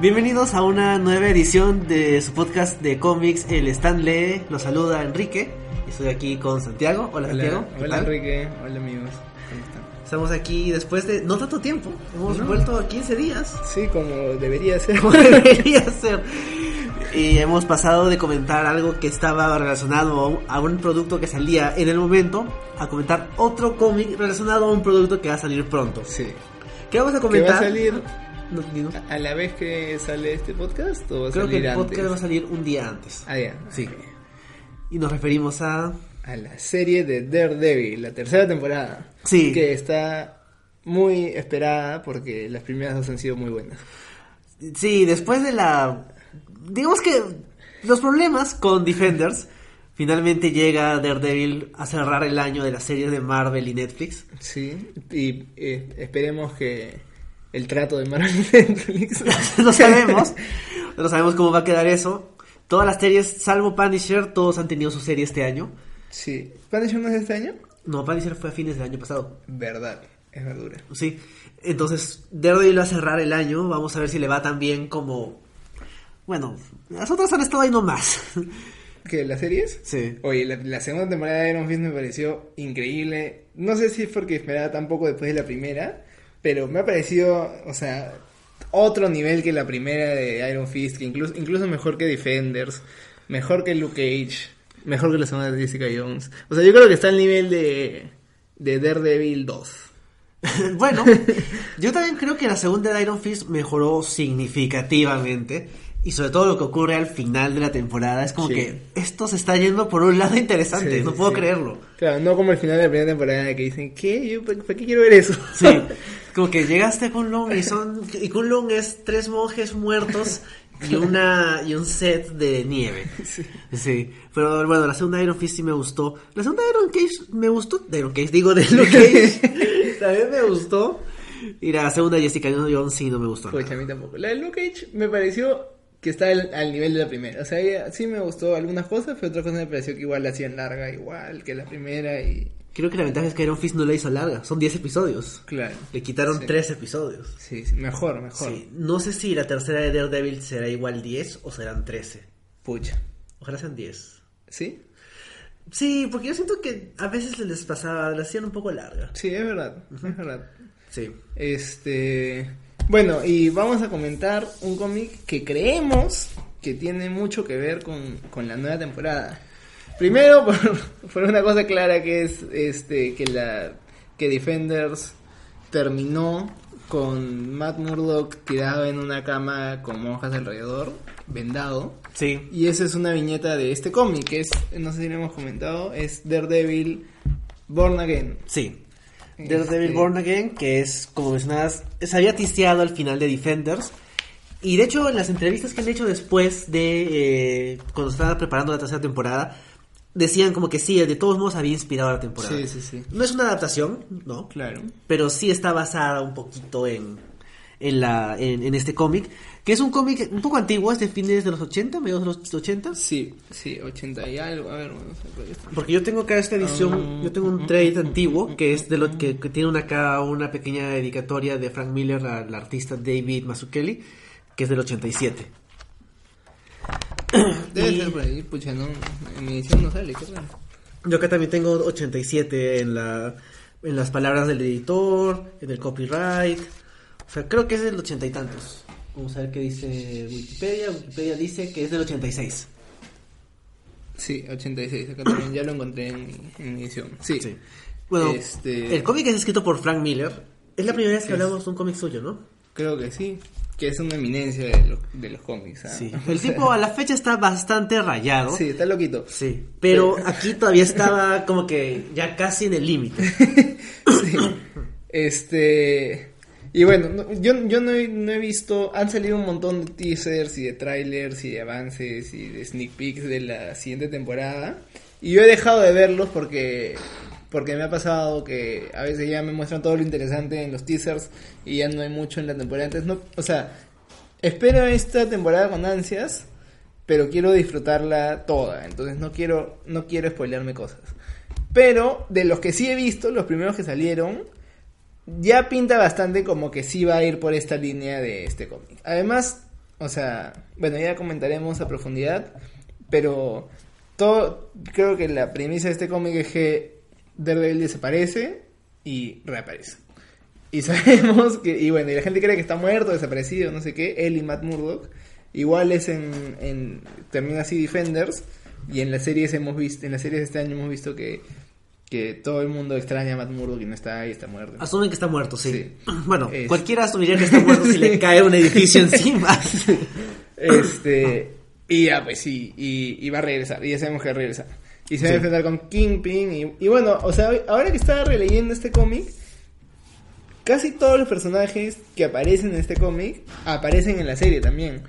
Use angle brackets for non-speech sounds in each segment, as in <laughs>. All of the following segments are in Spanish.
Bienvenidos a una nueva edición de su podcast de cómics, El Stanley. Los saluda Enrique. Estoy aquí con Santiago. Hola, Santiago. Hola, hola Enrique. Hola amigos. ¿Cómo están? Estamos aquí después de no tanto tiempo. Hemos No. vuelto a 15 días. Sí, como debería ser. Como <laughs> debería ser. Y hemos pasado de comentar algo que estaba relacionado a un, producto que salía en el momento a comentar otro cómic relacionado a un producto que va a salir pronto. Sí. ¿Qué vamos a ¿Que comentar? va a salir No, a la vez que sale este podcast o va a Creo que el podcast va a salir un día antes. Ah, ya. Sí. Y nos referimos a... A la serie de Daredevil, la tercera temporada. Sí. Que está muy esperada porque las primeras dos han sido muy buenas. Sí, después de la... Digamos que los problemas con Defenders, finalmente llega Daredevil a cerrar el año de las series de Marvel y Netflix. Sí. Y eh, esperemos que el trato de Marvel y Netflix. <laughs> no sabemos, no sabemos cómo va a quedar eso. Todas las series, salvo Punisher, todos han tenido su serie este año. Sí. ¿Punisher no es este año? No, Punisher fue a fines del año pasado. Verdad. Es verdura. Sí, entonces Daredevil va a cerrar el año. Vamos a ver si le va tan bien como... Bueno, las otras han estado ahí nomás. ¿Qué? ¿Las series? Sí. Oye, la, la segunda temporada de Iron Fist me pareció increíble. No sé si es porque esperaba tan poco después de la primera, pero me ha parecido, o sea, otro nivel que la primera de Iron Fist, que incluso, incluso mejor que Defenders, mejor que Luke Cage, mejor que la segunda de Jessica Jones. O sea, yo creo que está al nivel de, de Daredevil 2. <laughs> bueno, yo también creo que la segunda de Iron Fist mejoró significativamente. Y sobre todo lo que ocurre al final de la temporada es como Sí. que esto se está yendo por un lado interesante, Sí, no puedo sí. creerlo. Claro, no como el final de la primera temporada que dicen, ¿qué? Yo, ¿Para qué quiero ver eso? Sí, <laughs> como que llegaste a Kunlun y son y Kunlun es tres monjes muertos y una y un set de nieve. Sí. pero bueno, la segunda Iron Fist sí me gustó. La segunda Iron Cage me gustó, de Iron Cage digo de Luke Cage. <laughs> También me gustó. Y la segunda Jessica Jones sí no me gustó. Pues a mí tampoco. La de Luke Cage me pareció que está al, al nivel de la primera. O sea, sí me gustó algunas cosas, pero otras cosas me pareció que igual la hacían larga, igual que la primera y... Creo que la ventaja es que Iron Fist no la hizo larga, son 10 episodios. Claro. Le quitaron Sí. 3 episodios. Sí, sí, mejor, mejor. Sí, no sé si la tercera de Daredevil será igual 10 o serán 13. Pucha. Ojalá sean 10. ¿Sí? Sí, porque yo siento que a veces les pasaba, la hacían un poco larga. Sí, es verdad, es verdad. Sí. Este... Bueno, y vamos a comentar un cómic que creemos que tiene mucho que ver con, con la nueva temporada. Primero, <laughs> por, por una cosa clara que es este que la que Defenders terminó con Matt Murdock tirado en una cama con monjas alrededor, vendado. Sí. Y esa es una viñeta de este cómic, que es, no sé si lo hemos comentado, es Daredevil Born Again. Sí. Daredevil Este- Born Again, que es, como mencionabas, se había tisteado al final de Defenders. Y de hecho, en las entrevistas que han hecho después de eh, cuando estaban preparando la tercera temporada, decían como que sí, de todos modos había inspirado la temporada. Sí, sí, sí. No es una adaptación, ¿no? Claro. pero sí está basada un poquito en, en, la, en, en este cómic, que es un cómic un poco antiguo, es de fines de los 80, mediados de los 80. Sí, sí, 80 y algo. A ver, es. Porque yo tengo acá esta edición, Ah, yo tengo un trade antiguo que es de lo que, que tiene una, acá una pequeña dedicatoria de Frank Miller al artista David Mazzucchelli, que es del 87. <coughs> Debe Y- ser por ahí, pucha, no, en mi edición no sale, qué raro. Yo acá también tengo 87 en la en las palabras del editor, en el copyright. Creo que es del 80 y tantos. Vamos a ver qué dice Wikipedia. Wikipedia dice que es del 86. Sí, 86, acá también ya lo encontré en edición. Sí. Sí. Bueno, Este- el cómic es escrito por Frank Miller. Es la primera vez que hablamos de un cómic suyo, ¿no? Creo que sí, que es una eminencia de los, de los cómics. ¿ah? Sí. <laughs> El tipo a la fecha está bastante rayado. Sí, está loquito. Sí, pero aquí todavía estaba como que ya casi en el límite. <laughs> Sí. Este. Y bueno, no- yo, yo no, he, no he visto. Han salido un montón de teasers y de trailers y de avances y de sneak peeks de la siguiente temporada. Y yo he dejado de verlos porque. Porque me ha pasado que a veces ya me muestran todo lo interesante en los teasers y ya no hay mucho en la temporada. Entonces, no, o sea, espero esta temporada con ansias, pero quiero disfrutarla toda. Entonces no quiero, no quiero spoilearme cosas. Pero de los que sí he visto, los primeros que salieron, ya pinta bastante como que sí va a ir por esta línea de este cómic. Además, O sea, bueno, ya comentaremos a profundidad, pero todo, creo que la premisa de este cómic es que Daredevil desaparece y reaparece. Y <laughs> sabemos que, y bueno, y la gente cree que está muerto, desaparecido, no sé qué, él y Matt Murdock. Igual es en, en termina así Defenders y en las series hemos visto, en las series este año hemos visto que que todo el mundo extraña a Matt Murdock y no está ahí, está muerto. Asumen que está muerto, sí. Sí. <clears throat> Bueno, Es- cualquiera asumiría que está muerto si le <laughs> cae un edificio encima. <laughs> Este, y ya, pues sí, y, y va a regresar, y ya sabemos que va a regresar. Y se va a Sí. enfrentar con Kingpin, y, y bueno, o sea, ahora que estaba releyendo este cómic, casi todos los personajes que aparecen en este cómic aparecen en la serie también.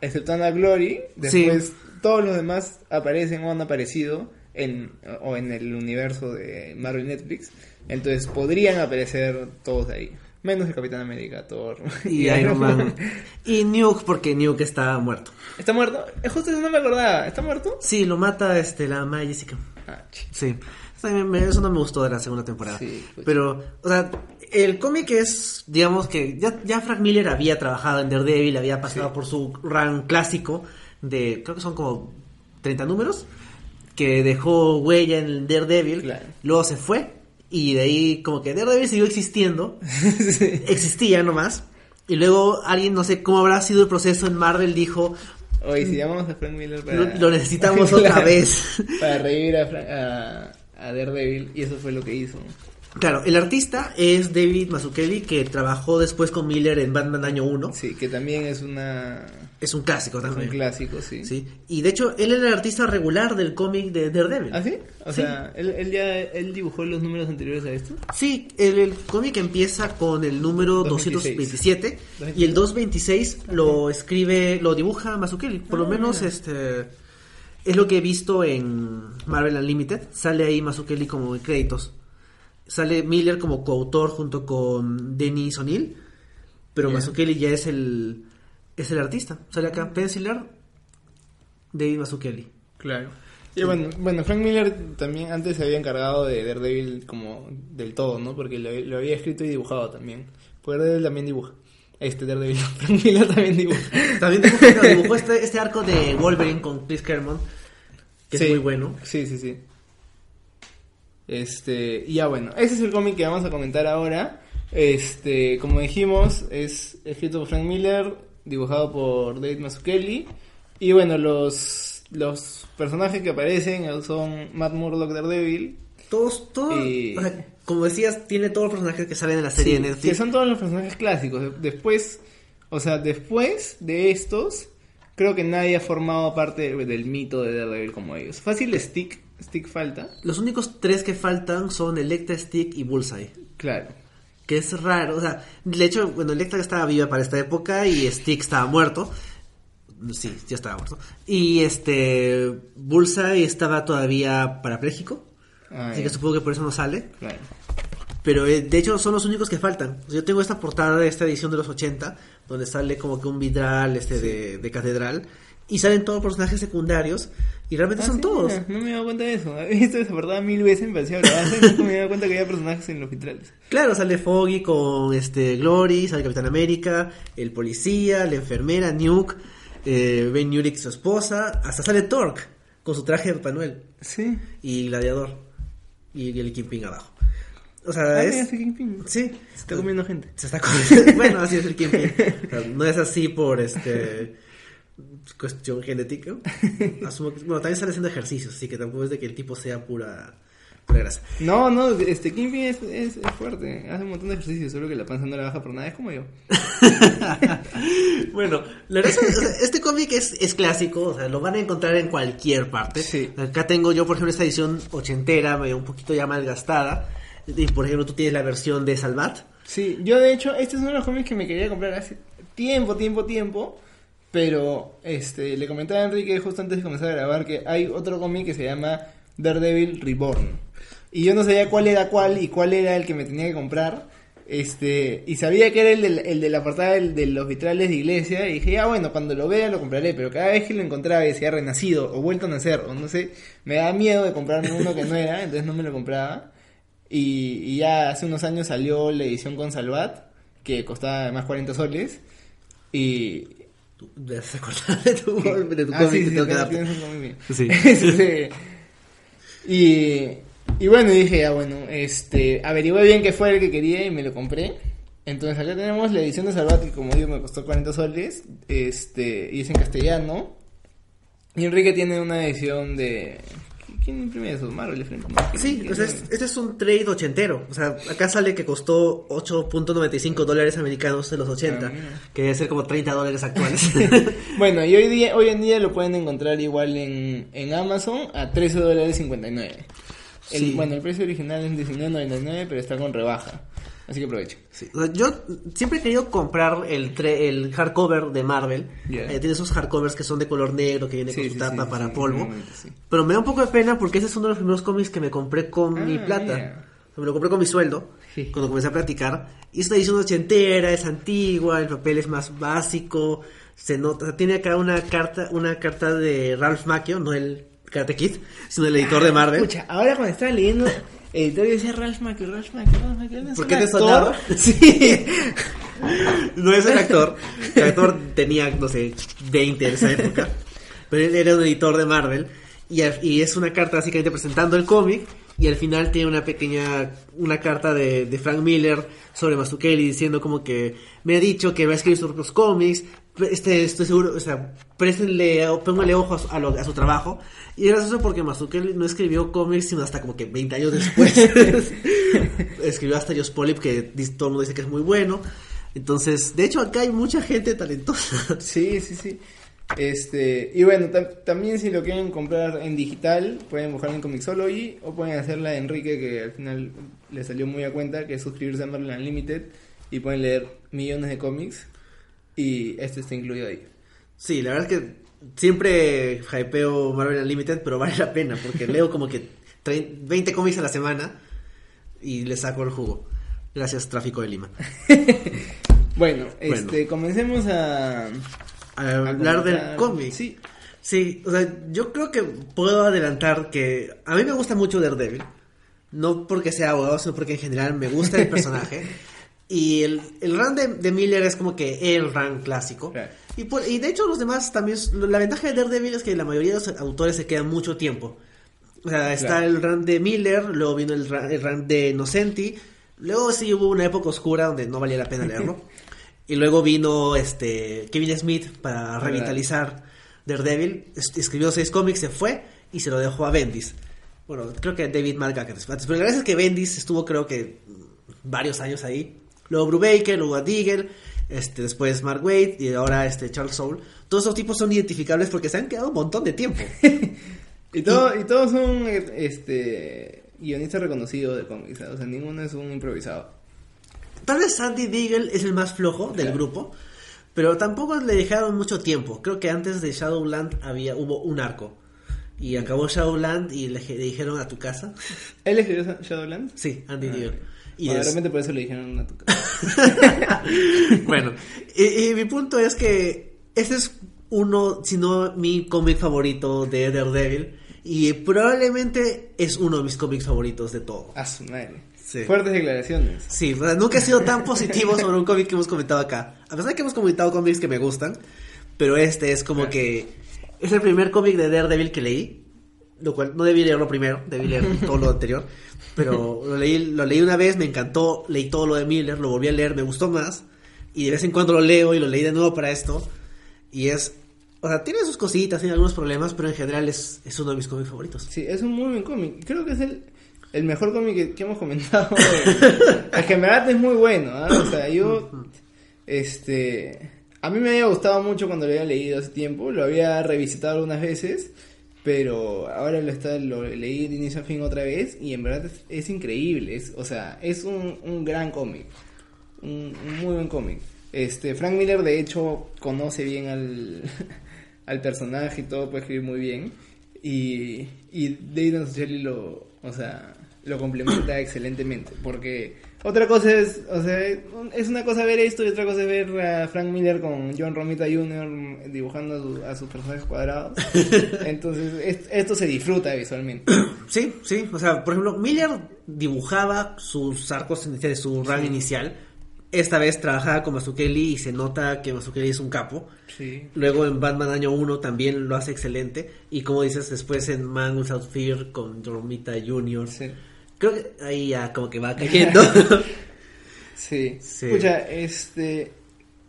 Exceptando a Glory, después todos los demás aparecen o han aparecido en, o en el universo de Marvel Netflix. Entonces podrían aparecer todos ahí. Menos el Capitán América, Thor. <laughs> Y <laughs> Iron Man. Y Nuke, porque Nuke está muerto. ¿Está muerto? Eh, Justo eso no me acordaba. ¿Está muerto? Sí, lo mata este, la Maya Jessica. Ah, Sí. Eso, no me gustó de la segunda temporada. Sí, pues. Pero, o sea, el cómic es, digamos que ya, ya Frank Miller había trabajado en Daredevil, había pasado Sí. por su run clásico de, creo que son como 30 números, que dejó huella en Daredevil, Claro. luego se fue, y de ahí como que Daredevil siguió existiendo, <laughs> existía nomás, y lugo alguien, no sé cómo habrá sido el proceso en Marvel, dijo, Oye, si llamamos a Frank Miller para... lo, lo necesitamos <laughs> otra vez. <laughs> Para revivir a, Frank- a, a Daredevil, y eso fue lo que hizo. Claro, el artista es David Mazzucchelli, que trabajó después con Miller en Batman Año 1. Sí, que también es una... Es un clásico Es un también. clásico, sí. Sí. Y de hecho, él era el artista regular del cómic de Daredevil. ¿Ah, sí? O Sí. sea, él, él ya él dibujó los números anteriores a esto. Sí, el, el cómic empieza con el número 226. 227 y el 226 lo escribe, lo dibuja Mazzucchelli. Por lo Ah, menos mira. este es lo que he visto en Marvel Unlimited. Sale ahí Mazzucchelli como en créditos. Sale Miller como coautor junto con Denis O'Neill, pero Ya. Mazzucchelli ya es el es el artista. Sale acá Penciler David Mazzucchelli. Claro. Y bueno, bueno, Frank Miller también antes se había encargado de Daredevil como del todo, ¿no? Porque lo, lo había escrito y dibujado también. Porque Daredevil también dibuja. Este Daredevil, <laughs> Frank Miller también dibuja. <laughs> También dibujó, dibujó este, este arco de Wolverine con Chris Claremont, que Sí. es muy bueno. Sí, sí, sí. Este, y ya bueno, ese es el cómic que vamos a comentar ahora. Este, como dijimos, es escrito por Frank Miller, dibujado por David Mazzucchelli. Y bueno, los, los personajes que aparecen son Matt Murdock Daredevil. Todos, todos, Y- o sea, como decías, tiene todos los personajes que salen en la serie Sí, de Netflix. Que son todos los personajes clásicos. De- Después, o sea, después de estos, creo que nadie ha formado parte del mito de Daredevil como ellos. Fácil Stick, Stick falta. Los únicos tres que faltan son Electra, Stick y Bullseye. Claro. Que es raro, o sea, de hecho, bueno, Electra estaba viva para esta época y Stick estaba muerto. Sí, ya estaba muerto. Y este, Bullseye estaba todavía parapléjico. Ah, así que supongo que por eso no sale. Claro. Pero eh, de hecho son los únicos que faltan. Yo tengo esta portada de esta edición de los 80, donde sale como que un vidral este de, de catedral, y salen todos personajes secundarios, y realmente Ah, son sí, todos. no me he dado cuenta de eso. <laughs> He visto esa portada mil veces, me parecía y me he dado cuenta que había personajes en los vitrales. Claro, sale Foggy con este Glory, sale Capitán América, el policía, la enfermera, Nuke, eh, Ben Urich, su esposa, hasta sale Torque con su traje de Papá Noel Sí. y Gladiador y el Kingpin abajo. O sea, Ah, es... ese Kingpin. Sí. Se está comiendo gente. Se está comiendo. <laughs> bueno, así es el Kingpin. O sea, no es así por este cuestión genética. <laughs> Asumo que, bueno, también sale haciendo ejercicios, así que tampoco es de que el tipo sea pura, pura grasa. No, no, este Kingpin es, es, es fuerte. Hace un montón de ejercicios, solo que la panza no la baja por nada. Es como yo. <laughs> bueno, la verdad es que o sea, este cómic es, es clásico, o sea, lo van a encontrar en cualquier parte. Sí. Acá tengo yo, por ejemplo, esta edición ochentera, medio un poquito ya malgastada. Y por ejemplo, tú tienes la versión de Salvat. Sí, yo de hecho, este es uno de los cómics que me quería comprar hace tiempo, tiempo, tiempo. Pero este le comentaba a Enrique justo antes de comenzar a grabar que hay otro cómic que se llama Daredevil Reborn. Y yo no sabía cuál era cuál y cuál era el que me tenía que comprar. Este, y sabía que era el de, la- el de la portada del- de los vitrales de iglesia. Y dije, ya bueno, cuando lo vea lo compraré. Pero cada vez que lo encontraba y decía renacido o vuelto a nacer, o no sé, me daba miedo de comprarme uno que no era, entonces no me lo compraba. Y, y ya hace unos años salió la edición con Salvat, que costaba además 40 soles. Y, Tú debes acordar <laughs> de tu, de tu Ah, sí, que sí, tengo que <laughs> sí, y, y bueno, dije, ya bueno, este, averigué bien qué fue el que quería y me lo compré. Entonces acá tenemos la edición de Salvat que como digo me costó 40 soles, este, y es en castellano. Y Enrique tiene una edición de... ¿Quién imprime eso? Marvel. Sí, ¿Quién- o sea, quién- es- este es un trade ochentero. O sea, acá sale que costó 8.95 dólares americanos de los 80, Ah, que debe ser como 30 dólares actuales. <laughs> <laughs> Bueno, y hoy, día, hoy en día lo pueden encontrar igual en, en Amazon a 13 dólares 59. El, Sí. Bueno, el precio original es 19.99, pero está con rebaja. Así que aprovechen. Sí, o sea, yo siempre he querido comprar el, tre- el hardcover de Marvel. Eh, tiene esos hardcovers que son de color negro, que viene Sí, con su sí, tapa para polvo. Pero me da un poco de pena porque ese es uno de los primeros cómics que me compré con Ah, mi plata. Me lo compré con mi sueldo cuando comencé a practicar. Y es una edición ochentera, es antigua, el papel es más básico. Se nota, tiene acá una carta, una carta de Ralph Macchio, no el Karate Kid, sino el editor de Marvel. Escucha, ahora cuando estaba leyendo editor yo decía Ralph Macchio, Ralph Macchio, Ralph Macchio. ¿no es ¿Por qué te sonaba? <laughs> Sí. No es el actor. El actor tenía, no sé, 20 en esa época. Pero él era un editor de Marvel. Y, es una carta básicamente presentando el cómic. Y al final tiene una pequeña, una carta de, de Frank Miller sobre Mazzucchelli diciendo como que me ha dicho que va a escribir sus propios cómics. Este, estoy seguro, o sea, préstenle, pónganle ojo a su, a lo- a su trabajo. Y es gracioso porque Mazzucchelli no escribió cómics sino hasta como que 20 años después. <laughs> escribió hasta Josh Polip que todo el mundo dice que es muy bueno. Entonces, de hecho, acá hay mucha gente talentosa. Sí, sí, sí. Este, y bueno, tam- también si lo quieren comprar en digital, pueden buscarlo en Comixology o pueden hacerla de Enrique, que al final le salió muy a cuenta, que es suscribirse a Marvel Unlimited y pueden leer millones de cómics y este está incluido ahí. Sí, la verdad es que siempre hypeo Marvel Unlimited, pero vale la pena porque leo como que tre- 20 cómics a la semana y le saco el jugo. Gracias, Tráfico de Lima. Bueno, <laughs> Bueno. este, comencemos a... A hablar del cómic. Sí. Sí, o sea, yo creo que puedo adelantar que a mí me gusta mucho Daredevil. No porque sea abogado, sino porque en general me gusta el <laughs> personaje. Y el, el run de, de Miller es como que el run clásico. Claro. Y, por- y de hecho los demás también... La ventaja de Daredevil es que la mayoría de los autores se quedan mucho tiempo. O sea, está Claro. el run de Miller, luego vino el run, el run de Innocenti. Luego sí hubo una época oscura donde no valía la pena leerlo. <laughs> y luego vino este Kevin Smith para revitalizar Daredevil. Es- Escribió seis cómics, se fue y se lo dejó a Bendis. Bueno, creo que David después. Pero la verdad es que Bendis estuvo creo que varios años ahí. Luego Brubaker, luego a Diggle, este, después Mark Waid y ahora este Charles Soule. Todos esos tipos son identificables porque se han quedado un montón de tiempo. <laughs> Y, todo, y todos son este guionistas reconocidos de cómics, o sea, ninguno es un improvisado. Tal vez Sandy Deagle es el más flojo del Claro. grupo, pero tampoco le dejaron mucho tiempo. Creo que antes de Shadowland había hubo un arco. Y acabó Shadowland y le, le dijeron a tu casa. ¿Él escribió Shadowlands? Sí, Andy Ah. Y Bueno, es- de repente por eso le dijeron a tu casa. <laughs> bueno, y, y mi punto es que este es uno, si no mi cómic favorito de Daredevil. Y probablemente es uno de mis cómics favoritos de todo. A su madre. Sí. Fuertes declaraciones. Sí, o sea, nunca he sido tan positivo sobre un cómic que hemos comentado acá. A pesar de que hemos comentado cómics que me gustan, pero este es como Claro. que es el primer cómic de Daredevil que leí, lo cual no debí leerlo primero, debí leer todo lo anterior, pero <laughs> lo leí, lo leí una vez, me encantó, leí todo lo de Miller, lo volví a leer, me gustó más, y de vez en cuando lo leo y lo leí de nuevo para esto, y es, o sea, tiene sus cositas, tiene algunos problemas, pero en general es, es uno de mis cómics favoritos. Sí, es un muy buen cómic. Creo que es el, el mejor cómic que, que hemos comentado. <laughs> en verdad es muy bueno. ¿ah? O sea, yo. Este. A mí me había gustado mucho cuando lo había leído hace tiempo. Lo había revisitado algunas veces. Pero ahora lo, está, lo leí de inicio a fin otra vez. Y en verdad es, increíble. Es, o sea, es un, un gran cómic. Un, muy buen cómic. Este, Frank Miller, de hecho, conoce bien al, <laughs> al personaje y todo, puede escribir muy bien. Y, y Mazzucchelli lo, o sea, lo complementa <coughs> excelentemente. Porque otra cosa es, o sea, es una cosa ver esto y otra cosa es ver a Frank Miller con John Romita Jr. dibujando a, su- a sus personajes cuadrados. <laughs> Entonces, es- esto se disfruta visualmente. <clears throat> Sí, sí, o sea, por ejemplo, Miller dibujaba sus arcos iniciales, su run inicial esta vez trabajaba con Mazukeli y se nota que Mazukeli es un capo. Sí. Luego en Batman Año 1 también lo hace excelente. Y como dices, después en Man Without Fear con Romita Jr. Sí. Creo que ahí ya como que va <laughs> cayendo. Sí. Sí. Escucha, este.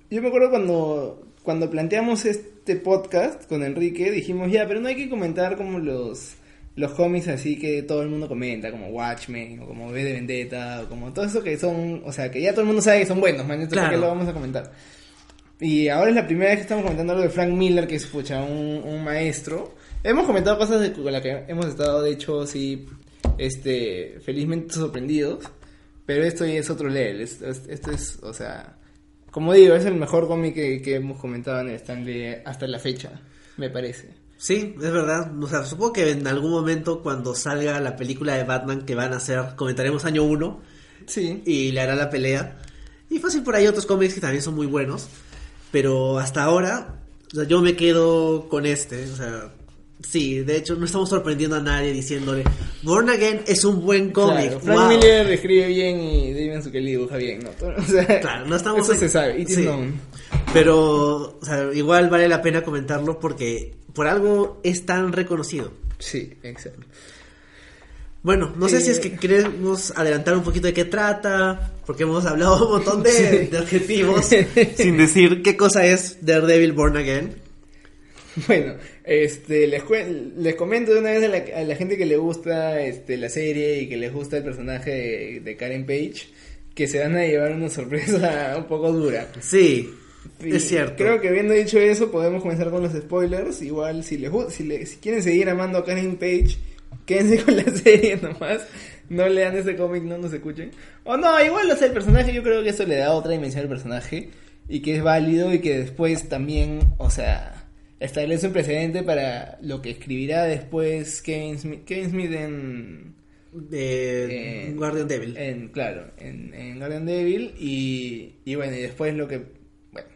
Yo me acuerdo cuando, cuando planteamos este podcast con Enrique, dijimos ya, pero no hay que comentar como los, los cómics así que todo el mundo comenta, como Watchmen, o como V de Vendetta, o como todo eso que son, o sea, que ya todo el mundo sabe que son buenos, man, entonces ¿por qué Claro. lo vamos a comentar? Y ahora es la primera vez que estamos comentando algo de Frank Miller, que es pucha, un, un maestro. Hemos comentado cosas de, con las que hemos estado, de hecho, sí, este, felizmente sorprendidos. Pero esto es otro level. Esto, es- esto es, o sea, como digo, es el mejor cómic que, que hemos comentado en el Stanley hasta la fecha, me parece. Sí, es verdad. O sea, supongo que en algún momento cuando salga la película de Batman que van a hacer, comentaremos año 1 Sí. y le hará la pelea. Y fácil por ahí otros cómics que también son muy buenos. Pero hasta ahora, o sea, yo me quedo con este. O sea, sí, de hecho no estamos sorprendiendo a nadie diciéndole, Born Again es un buen cómic. Claro, Frank wow". Miller escribe bien y David Zucchelli dibuja bien, ¿no? O sea, Claro, no estamos Eso en- se sabe, it is known. Pero, o sea, igual vale la pena comentarlo porque por algo es tan reconocido. Sí, exacto. Bueno, no sé Eh, si es que queremos adelantar un poquito de qué trata, porque hemos hablado un montón de, <laughs> Sí. de adjetivos sin decir qué cosa es Daredevil Born Again. <laughs> Bueno, este, les, les comento de una vez a la, a la gente que le gusta este, la serie y que les gusta el personaje de, de Karen Page, que se van a llevar una sorpresa <laughs> un poco dura. Sí, Y es cierto. Creo que habiendo dicho eso, podemos comenzar con los spoilers. Igual, si les si, le- si quieren seguir amando a Karen Page, quédense <laughs> con la serie nomás. No lean ese cómic, no nos escuchen. O no, igual, o sea, el personaje, yo creo que eso le da otra dimensión al personaje. Y que es válido y que después también, o sea, establece un precedente para lo que escribirá después Kevin Smith, Kevin Smith en, De Eh, Guardian Devil. en, claro, en, en Guardian Devil y, y bueno, y después lo que, bueno,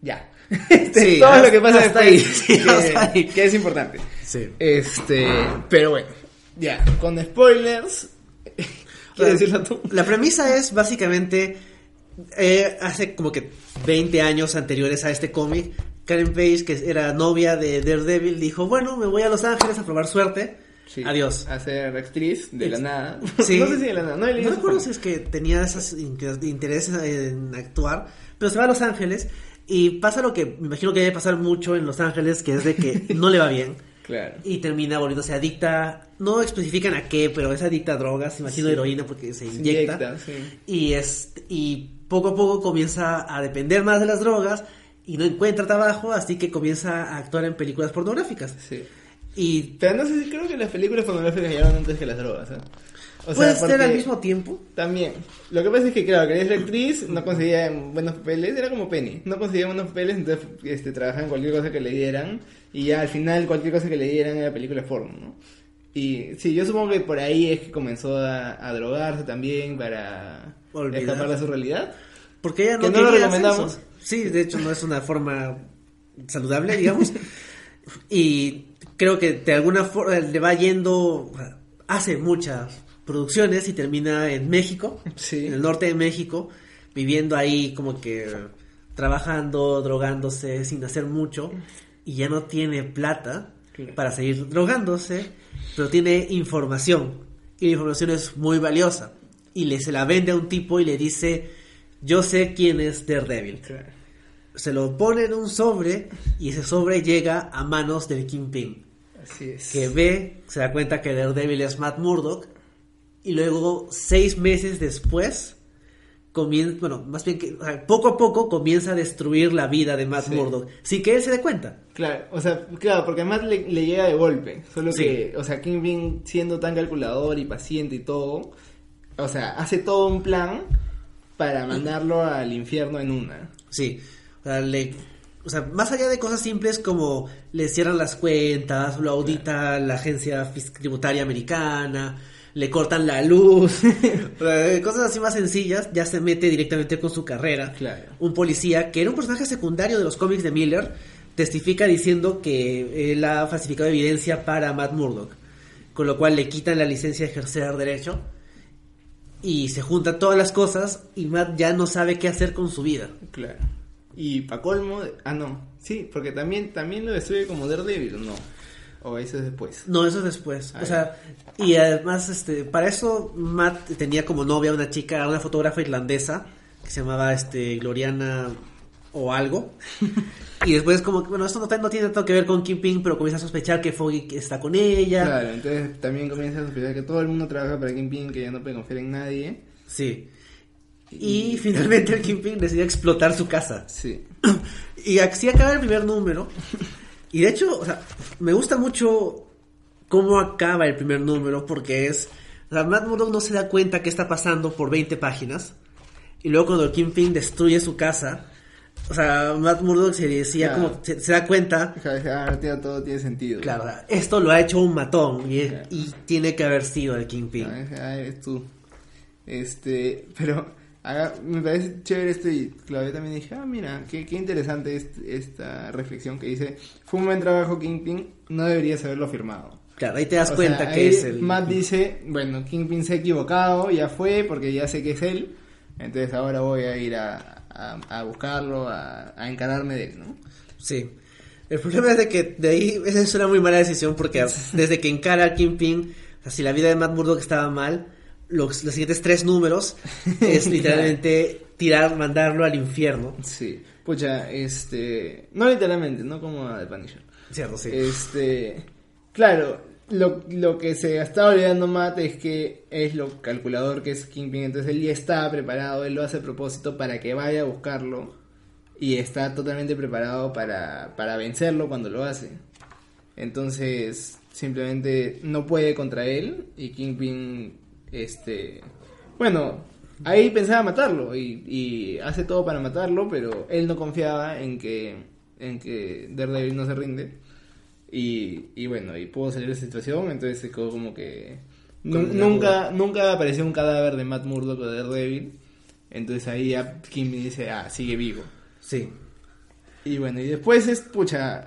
ya. <laughs> Este, Sí, todo hasta- lo que pasa después, ahí, <laughs> sí, que, ahí. que es importante. sí. Este, pero bueno, ya, con spoilers, <laughs> ¿quieres decirlo tú? La premisa es básicamente, eh, hace como que 20 años anteriores a este cómic, Karen Page, que era novia de Daredevil, dijo, bueno, me voy a Los Ángeles a probar suerte. Sí, Adiós. A ser actriz de la nada. <laughs> Sí. no sé si de la nada, no No recuerdo si es que tenía esos intereses en actuar, pero se va a Los Ángeles y pasa lo que me imagino que debe pasar mucho en Los Ángeles, que es de que <laughs> no le va bien Claro. y termina volviéndose adicta. No especifican a qué, pero es adicta a drogas, imagino Sí. heroína porque se Se inyecta. inyecta, sí. Y, es, y poco a poco comienza a depender más de las drogas y no encuentra trabajo, así que comienza a actuar en películas pornográficas. Sí. Y Pero no sé si creo que las películas pornográficas llegaron antes que las drogas, ¿eh? O puede ser al mismo tiempo. También. Lo que pasa es que, claro, quería ser actriz, no conseguía buenos papeles, era como Penny. No conseguía buenos papeles, entonces este, trabajaba en cualquier cosa que le dieran. Y ya al final, cualquier cosa que le dieran era película porno, ¿no? Y sí, yo supongo que por ahí es que comenzó a, a drogarse también para Olvidar. escapar de su realidad. Porque ella no, Que no lo recomendamos. Sí, de hecho no es una forma saludable, digamos. <laughs> y creo que de alguna forma le va yendo, hace muchas producciones y termina en México, Sí. en el norte de México, viviendo ahí como que trabajando, drogándose sin hacer mucho y ya no tiene plata Claro. para seguir drogándose, pero tiene información y la información es muy valiosa y le se la vende a un tipo y le dice yo sé quién es Daredevil. Se lo pone en un sobre y ese sobre llega a manos del Kingpin Así es. que ve, se da cuenta que Daredevil es Matt Murdock y luego seis meses después comienza, bueno, más bien que o sea, poco a poco comienza a destruir la vida de Matt Sí. Murdock sin que él se dé cuenta. Claro, o sea, claro, porque además le, le llega de golpe. Solo Sí. que, o sea, Kingpin siendo tan calculador y paciente y todo, o sea, hace todo un plan para mandarlo al infierno en una. Sí, o sea, le- o sea, más allá de cosas simples como le cierran las cuentas, lo audita la agencia tributaria americana, le cortan la luz, <laughs> cosas así más sencillas, ya se mete directamente con su carrera. Claro. Un policía que era un personaje secundario de los cómics de Miller, testifica diciendo que él ha falsificado evidencia para Matt Murdock, con lo cual le quitan la licencia de ejercer derecho y se juntan todas las cosas y Matt ya no sabe qué hacer con su vida. Claro. Y pa' colmo, ah no, sí, porque también, también lo destruye como Daredevil, ¿no? O eso es después. No, eso es después. Ah, o sea, y además, este, para eso Matt tenía como novia una chica, una fotógrafa irlandesa que se llamaba este Gloriana o algo. y después como que, bueno, esto no, tiene tanto que ver con Kingpin, pero comienza a sospechar que Foggy está con ella. Claro, entonces también comienza a sospechar que todo el mundo trabaja para Kingpin, que ya no puede confiar en nadie. Sí. Y <laughs> finalmente el Kingpin decide explotar su casa. Sí. <clears throat> Y así acaba el primer número. Y de hecho, o sea, me gusta mucho cómo acaba el primer número porque es... O sea, Matt Murdock no se da cuenta qué está pasando por 20 páginas. Y luego cuando el Kingpin destruye su casa, o sea, Matt Murdock se decía Claro. como... Se, se da cuenta, Ah, tío, todo tiene sentido. claro, esto lo ha hecho un matón y, y tiene que haber sido el Kingpin. Ah, es- eres tú. Este, pero ah, me parece chévere esto y Claudia también dije, ah, mira, qué, qué interesante est- esta reflexión que dice, fue un buen trabajo Kingpin, no deberías haberlo firmado. Claro, ahí te das O cuenta sea, que es el... Matt dice, bueno, Kingpin se ha equivocado, ya fue, porque ya sé que es él, entonces ahora voy a ir a, a, a buscarlo, a, a encararme de él, ¿no? Sí. El problema es de que de ahí esa es una muy mala decisión porque desde que encara al Kingpin, o sea, si la vida de Matt Murdock estaba mal, los, los siguientes tres números es <laughs> literalmente tirar, mandarlo al infierno. Sí, pucha, este, no literalmente, no como a The Punisher. Cierto, sí. Este, claro, lo, lo que se está olvidando Matt es que es lo calculador que es Kingpin, entonces él ya está preparado, él lo hace a propósito para que vaya a buscarlo y está totalmente preparado para, para vencerlo cuando lo hace. Entonces, simplemente no puede contra él y Kingpin, este, bueno, ahí pensaba matarlo y, y hace todo para matarlo, pero él no confiaba en que, en que Daredevil no se rinde. Y, y bueno, y pudo salir de esa situación, entonces se quedó como que... nunca, nunca apareció un cadáver de Matt Murdock o de Daredevil. Entonces ahí ya Kingpin dice, ah, sigue vivo. Sí. Y bueno, y después es, pucha,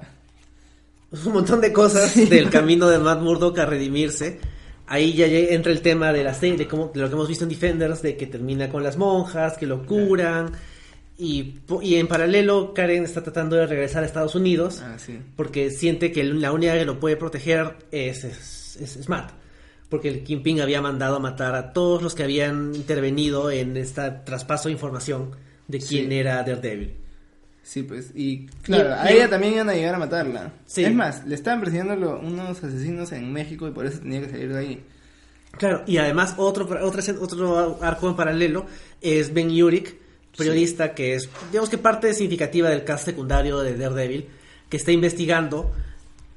Un montón de cosas del camino de Matt Murdock a redimirse. Ahí ya entra el tema de la serie, de, cómo, de lo que hemos visto en Defenders, de que termina con las monjas, que lo curan. Y, y en paralelo, Karen está tratando de regresar a Estados Unidos. ah, sí. porque siente que la única que lo puede proteger es, es, es- es Matt. Porque el Kingpin había mandado a matar a todos los que habían intervenido en este traspaso de información de Sí. quién era Daredevil. Sí, pues, y claro, Y- a y- ella también iban a llegar a matarla. Sí. Es más, le estaban persiguiendo unos asesinos en México y por eso tenía que salir de ahí. Claro, y además otro, otro, otro arco en paralelo es Ben Urich, periodista que es, digamos que parte significativa del cast secundario de Daredevil, que está investigando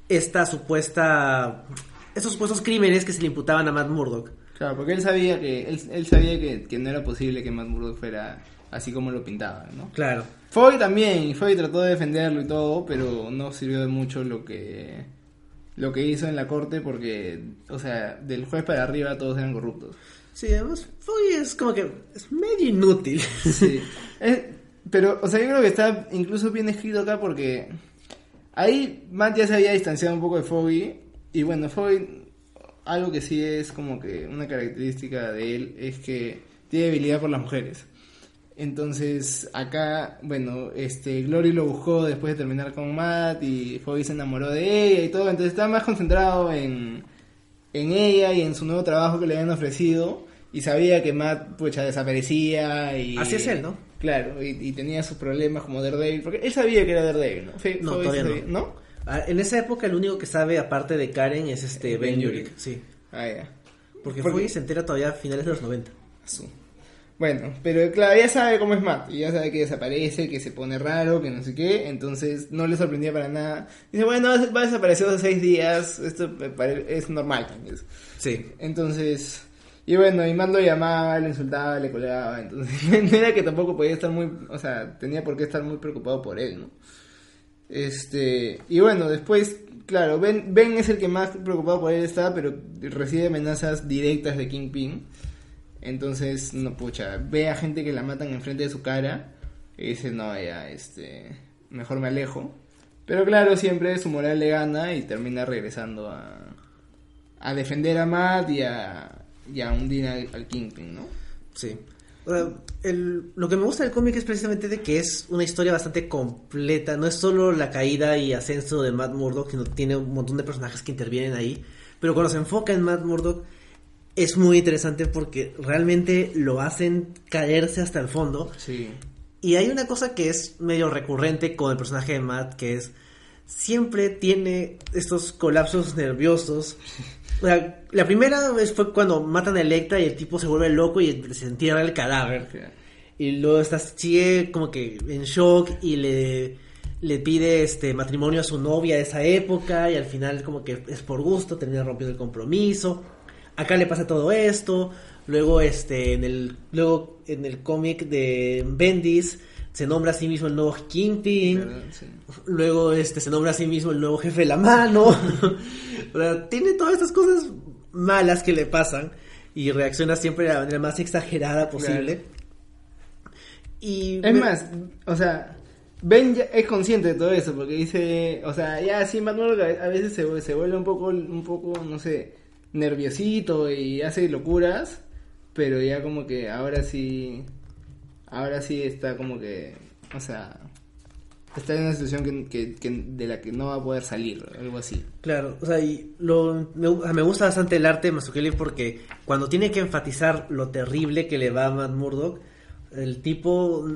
esta supuesta, estos supuestos crímenes que se le imputaban a Matt Murdock. Claro, porque él sabía que él, él sabía que, que no era posible que Matt Murdock fuera así como lo pintaban, ¿no? Claro. Foy también, y Foy trató de defenderlo y todo, pero no sirvió de mucho lo que lo que hizo en la corte porque, o sea, del juez para arriba todos eran corruptos. Sí, además Foggy es como que es medio inútil. Sí. Es- <laughs> pero, o sea, yo creo que está incluso bien escrito acá porque ahí Matt ya se había distanciado un poco de Foggy. Y bueno, Foggy, algo que sí es como que una característica de él es que tiene debilidad por las mujeres. Entonces, acá, bueno, este Glory lo buscó después de terminar con Matt y Foggy se enamoró de ella y todo. Entonces, estaba más concentrado en, en ella y en su nuevo trabajo que le habían ofrecido. Y sabía que Matt, pues, ya desaparecía y... Así es él, ¿no? Claro, y, y tenía sus problemas como Daredevil, porque él sabía que era Daredevil, ¿no? Fe- No, todavía no. ¿No? Ah, En esa época el único que sabe, aparte de Karen, es este Ben Ben Urich. Urich. Sí. Ah, ya. Porque Porque- Foggy se entera todavía a finales de los 90. Su. Bueno, pero claro, ya sabe cómo es Matt, y ya sabe que desaparece, que se pone raro, que no sé qué, entonces no le sorprendía para nada. Dice, bueno, va a desaparecer hace seis días, esto es normal también. Sí. Entonces, y bueno, y Matt lo llamaba, le insultaba, le colgaba, entonces <laughs> no era que tampoco podía estar muy, o sea, tenía por qué estar muy preocupado por él, ¿no? Este, y bueno, después, claro, Ben, ben es el que más preocupado por él está, pero recibe amenazas directas de Kingpin. Entonces, no, pucha, ve a gente que la matan enfrente de su cara y dice, no, ya, este, mejor me alejo. Pero claro, siempre su moral le gana y termina regresando a, a defender a Matt y a, y a hundir al, al Kingpin, ¿no? Sí. El- lo que me gusta del cómic es precisamente de que es una historia bastante completa. No es solo la caída y ascenso de Matt Murdock, sino tiene un montón de personajes que intervienen ahí. Pero cuando se enfoca en Matt Murdock, es muy interesante porque realmente lo hacen caerse hasta el fondo. Sí. Y hay una cosa que es medio recurrente con el personaje de Matt, que es siempre tiene estos colapsos nerviosos. <laughs> O sea, la primera vez fue cuando matan a Electra y el tipo se vuelve loco y se entierra el cadáver. Y luego está, sigue como que en shock y le, le pide este matrimonio a su novia de esa época y al final como que es por gusto, termina rompiendo el compromiso. Acá le pasa todo esto. Luego este en el luego en el cómic de Bendis se nombra a sí mismo el nuevo Kingpin. Sí. Luego este se nombra a sí mismo el nuevo jefe de la mano. <laughs> o sea, tiene todas estas cosas malas que le pasan y reacciona siempre de la manera más exagerada posible. Y Es me- más, o sea, Ben ya es consciente de todo eso, porque dice, o sea, ya sí, a a veces se, se vuelve un poco, un poco, no sé, nerviosito y hace locuras, pero ya como que ahora sí, ahora sí está como que, o sea, está en una situación que, que- que- de la que no va a poder salir, algo así. Claro, o sea, y lo, me gusta bastante el arte de Mazzucchelli porque cuando tiene que enfatizar lo terrible que le va a Matt Murdock, el tipo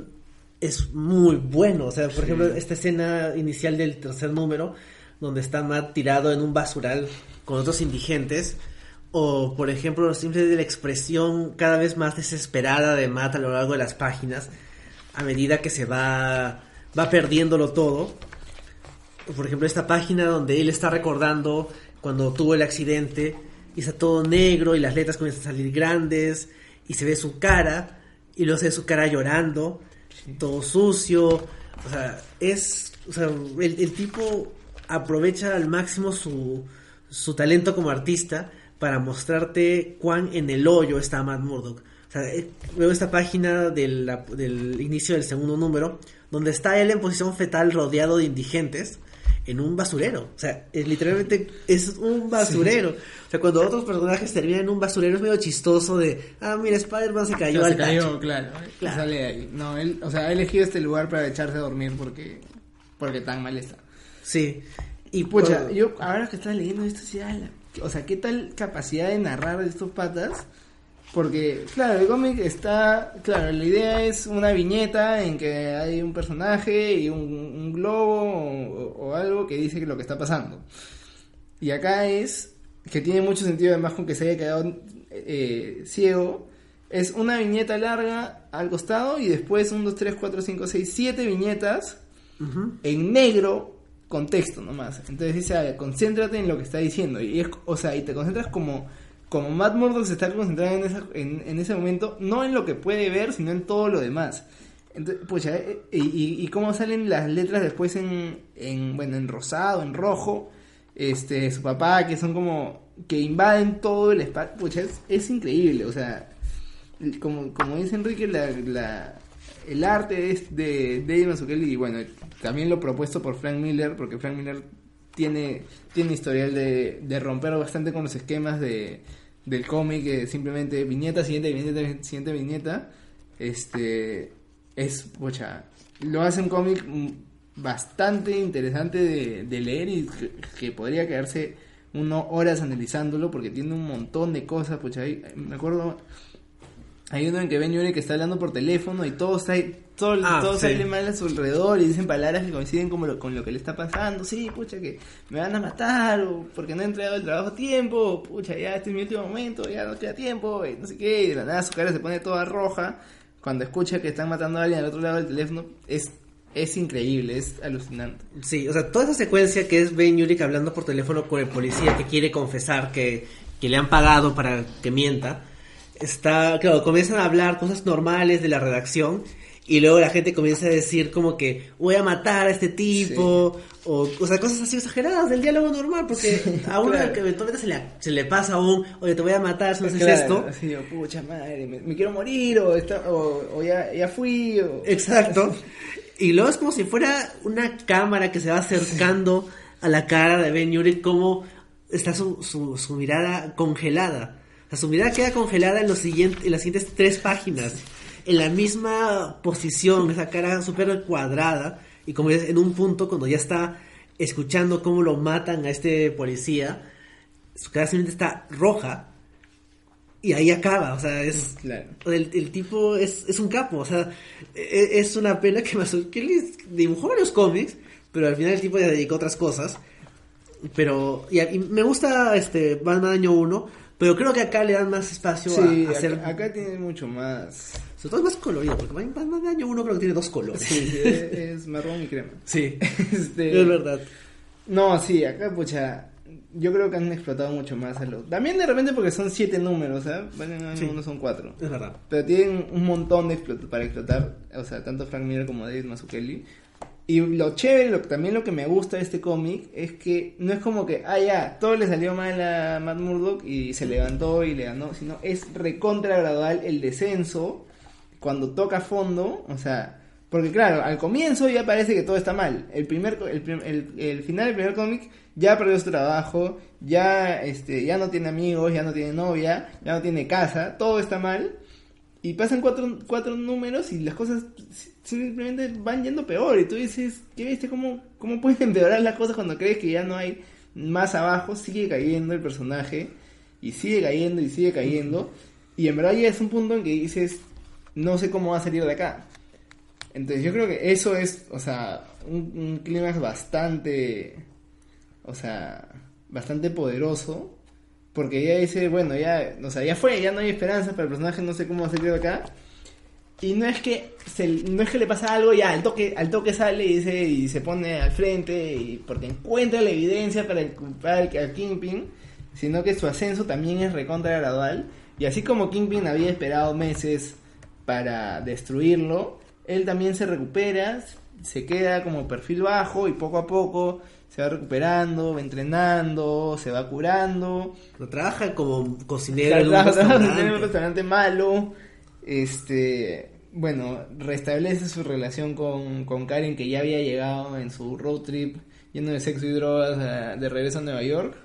es muy bueno. O sea, por ejemplo, esta escena inicial del tercer número, donde está Matt tirado en un basural con otros indigentes, o por ejemplo, simplemente la expresión cada vez más desesperada de Matt a lo largo de las páginas, a medida que se va, va perdiéndolo todo. Por ejemplo, esta página donde él está recordando cuando tuvo el accidente y está todo negro y las letras comienzan a salir grandes y se ve su cara y luego se ve su cara llorando, todo sucio, o sea, es, o sea, el, el tipo aprovecha al máximo su, su talento como artista para mostrarte cuán en el hoyo está Matt Murdock. O sea, eh, veo esta página de la- del inicio del segundo número, donde está él en posición fetal rodeado de indigentes en un basurero. O sea, es, literalmente es un basurero. O sea, cuando otros personajes terminan en un basurero es medio chistoso de, ah, mira, Spider-Man se cayó se al cayó, tacho. claro, Claro. sale de ahí. No, él, o sea, ha elegido este lugar para echarse a dormir porque, porque tan mal está. Sí. Y Pucha, yo ahora que estaba leyendo esto, sí, ala, o sea, qué tal capacidad de narrar de estos patas. Porque, claro, el cómic está, claro, la idea es una viñeta en que hay un personaje y un, un globo o, o algo que dice lo que está pasando. Y acá es, que tiene mucho sentido además con que se haya quedado eh, ciego, es una viñeta larga al costado y después un, dos, tres, cuatro, cinco, seis, siete viñetas Ujú. en negro con texto nomás. Entonces dice, "Ah, concéntrate en lo que está diciendo. Y es, o sea, y te concentras como, como Matt Murdock se está concentrando en, esa- en, en ese momento, no en lo que puede ver, sino en todo lo demás. Entonces, pucha, eh, y, y, y cómo salen las letras después en, en, bueno, en rosado, en rojo, este, su papá, que son como, que invaden todo el espacio, pucha, es, es increíble, o sea, como, como dice Enrique, la, la- el arte es de Dave Mazzucchelli y bueno, también lo propuesto por Frank Miller, porque Frank Miller tiene, tiene historial de, de romper bastante con los esquemas de, del cómic, que simplemente viñeta, siguiente viñeta, siguiente viñeta, este, es, pucha, lo hace un cómic bastante interesante de, leer y que, que podría quedarse uno horas analizándolo porque tiene un montón de cosas, pucha, ahí- me acuerdo hay uno en que Ben Yuri que está hablando por teléfono y todo está todo, Ah, todo sí. sale mal a su alrededor y dicen palabras que coinciden con lo, con lo que le está pasando. Sí, pucha, que me van a matar o porque no he entregado el trabajo a tiempo. Pucha, ya este es mi último momento, ya no queda tiempo, y no sé qué. Y de la nada su cara se pone toda roja cuando escucha que están matando a alguien al otro lado del teléfono. Es, es increíble, es alucinante. Sí, o sea, toda esa secuencia que es Ben Yurik hablando por teléfono con el policía que quiere confesar que, que le han pagado para que mienta, está, claro, comienzan a hablar cosas normales de la redacción y luego la gente comienza a decir como que voy a matar a este tipo, o, o sea, cosas así exageradas del diálogo normal, porque a uno claro. que eventualmente se le, se le pasa a un, oye, te voy a matar si no haces Claro, esto. Así, yo, pucha madre, me, me quiero morir o, está- o, o ya, ya fui. O... Exacto. Y luego es como si fuera una cámara que se va acercando a la cara de Ben Yuri, como está su, su, su mirada congelada. Sea, su mirada queda congelada en, los siguientes, en las siguientes tres páginas. En la misma posición, esa cara súper cuadrada. Y como dices, en un punto, cuando ya está escuchando cómo lo matan a este policía, su cara simplemente está roja. Y ahí acaba, o sea, es... Claro. El, el tipo es, es un capo, o sea, e- es, una pena que Mazzucchelli dibujó varios cómics, pero al final el tipo ya dedicó a otras cosas. Pero, y, a- y me gusta este Batman Año 1, pero creo que acá le dan más espacio Sí, a, a hacer... acá, acá tiene mucho más. Sobre todo es más colorido, porque Batman Año 1 creo que tiene dos colores. Sí, <laughs> es, marrón y crema. Sí, <laughs> Este, es verdad. No, sí, acá, pucha, yo creo que han explotado mucho más a los... También de repente porque son siete números, ¿sabes? Bueno, Sí. uno son cuatro. Es verdad. Pero tienen un montón de explot- para explotar, o sea, tanto Frank Miller como David Mazzucchelli. Y lo chévere, lo, también lo que me gusta de este cómic es que no es como que, ah, ya, todo le salió mal a Matt Murdock y se levantó y le ganó, sino es recontra gradual el descenso cuando toca fondo, o sea, porque claro, al comienzo ya parece que todo está mal. El primer el, el, el final del primer cómic ya perdió su trabajo, ya este ya no tiene amigos, ya no tiene novia, ya no tiene casa, todo está mal. Y pasan cuatro, cuatro números y las cosas si- simplemente van yendo peor. Y tú dices, ¿qué viste? ¿Cómo, ¿Cómo pueden <laughs> empeorar las cosas cuando crees que ya no hay más abajo? Sigue cayendo el personaje y sigue cayendo y sigue cayendo. Y en verdad ya es un punto en que dices, no sé cómo va a salir de acá. Entonces yo creo que eso es, o sea, un, un clímax bastante, o sea, bastante poderoso. Porque ya dice, bueno, ya, o sea, ya fue, ya no hay esperanza para el personaje, no sé cómo de acá. Y no es que se, no es que le pasa algo, ya al toque, al toque sale y dice, y se pone al frente, y porque encuentra la evidencia para culpar al, al Kingpin, sino que su ascenso también es recontra gradual. Y así como Kingpin había esperado meses para destruirlo, él también se recupera, se queda como perfil bajo y poco a poco se va recuperando, va entrenando, se va curando. Pero trabaja como cocinero en un <laughs> en restaurante. restaurante malo. Este, bueno, restablece su relación con, con Karen que ya había llegado en su road trip lleno de sexo y drogas a- de regreso a Nueva York.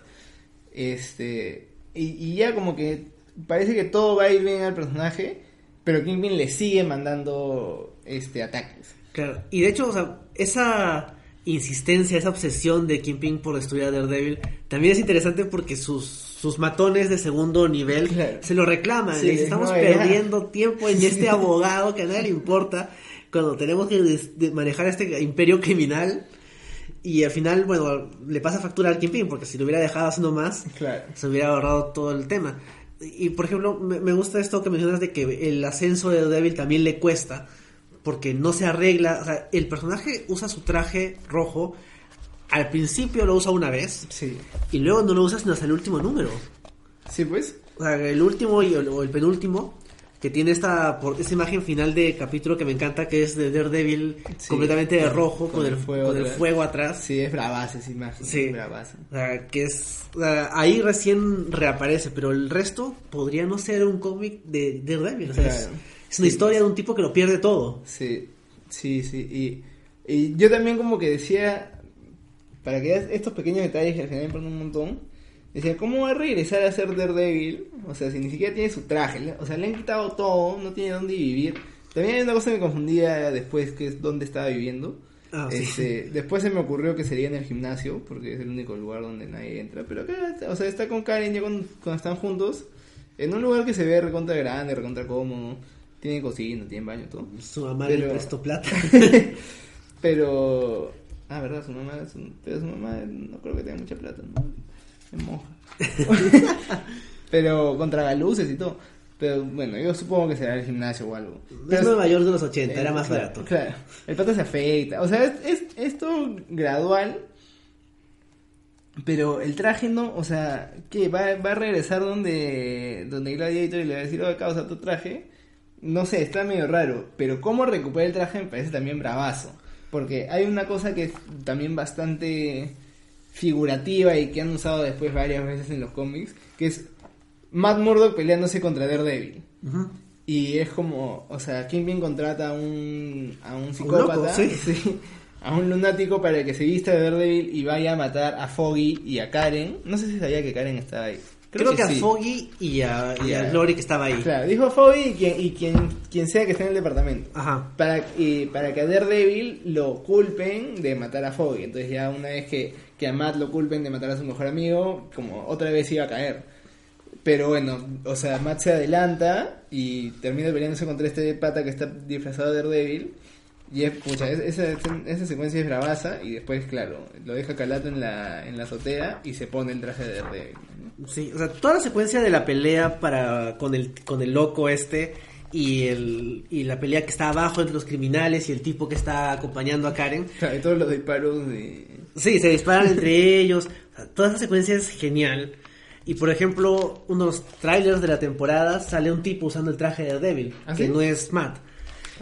Este, y, y ya como que parece que todo va a ir bien al personaje, pero Kingpin le sigue mandando este ataques. Claro, y de hecho, o sea, esa insistencia, esa obsesión de Kingpin por destruir a Daredevil también es interesante porque sus, sus matones de segundo nivel Claro. se lo reclaman. Sí, estamos no, ya. perdiendo tiempo en este <laughs> abogado que a nadie le importa cuando tenemos que manejar este imperio criminal. Y al final, bueno, le pasa factura al Kingpin porque si lo hubiera dejado haciendo más, Claro. se hubiera ahorrado todo el tema. Y por ejemplo, me, me gusta esto que mencionas de que el ascenso de Daredevil también le cuesta, porque no se arregla. O sea, el personaje usa su traje rojo, al principio lo usa una vez, Sí. y luego no lo usa sino hasta el último número. Sí, pues. O sea, el último y el, o el penúltimo, que tiene esta, por, esta imagen final de capítulo que me encanta, que es de Daredevil Sí, completamente de rojo, con con, el, fuego con el fuego atrás. Sí, es bravaza esa imagen. Sí. Bravaza. O sea, que es. o sea, ahí recién reaparece, pero el resto podría no ser un cómic de de Daredevil. O sea, es, Claro. es una Sí. historia de un tipo que lo pierde todo. Sí, sí, sí. Y, y yo también como que decía, para que estos pequeños detalles que al final me importan un montón, decía, ¿cómo va a regresar a ser Daredevil? O sea, si ni siquiera tiene su traje, o sea, le han quitado todo, no tiene dónde vivir. También hay una cosa que me confundía después, que es dónde estaba viviendo. Ah, sí. Este, después se me ocurrió que sería en el gimnasio, porque es el único lugar donde nadie entra. Pero acá, o sea, está con Karen ya cuando, cuando están juntos, en un lugar que se ve recontra grande, recontra cómodo. Tiene cocina, tiene baño, todo. Su mamá Pero- le prestó plata. <laughs> Pero. Ah, verdad, su mamá. es un- pero su mamá no creo que tenga mucha plata, ¿no? Es monja. <laughs> pero contra galuces y todo. Pero bueno, yo supongo que será el gimnasio o algo. es Pero- Nueva York de los 80, era eh, más claro, barato. Claro, el pata se afecta. O sea, es, es esto gradual. Pero el traje no, o sea, ¿qué? ¿Va, va a regresar donde, donde Gladiator y le va a decir, oh, causa tu traje? No sé, está medio raro. Pero cómo recupera el traje me parece también bravazo. Porque hay una cosa que es también bastante figurativa y que han usado después varias veces en los cómics, que es Matt Murdock peleándose contra Daredevil. Y es como, o sea, Kingpin contrata a un, a un psicópata, loco, sí. <laughs> sí, a un lunático para que se vista de Daredevil y vaya a matar a Foggy y a Karen. No sé si sabía que Karen estaba ahí. Creo Creo, que, a sí. Foggy y a, y a. Glory que estaba ahí. Claro, dijo Foggy y quien, y quien, quien sea que esté en el departamento. Ajá. Para, y para que a Daredevil lo culpen de matar a Foggy. Entonces ya una vez que, que a Matt lo culpen de matar a su mejor amigo, como otra vez iba a caer. Pero bueno, o sea, Matt se adelanta y termina peleándose contra este pata que está disfrazado de Daredevil. Y es, pucha, es- esa, esa secuencia es bravaza y después, claro, lo deja calato en la, en la azotea y se pone el traje de Daredevil. Sí, o sea, toda la secuencia de la pelea para con el con el loco este y el y la pelea que está abajo entre los criminales y el tipo que está acompañando a Karen. <laughs> Y todos los disparos de... Sí, se disparan entre ellos. O sea, toda esa secuencia es genial. Y por ejemplo, uno de los trailers de la temporada sale un tipo usando el traje de Devil, ¿Ah, que sí? no es Matt.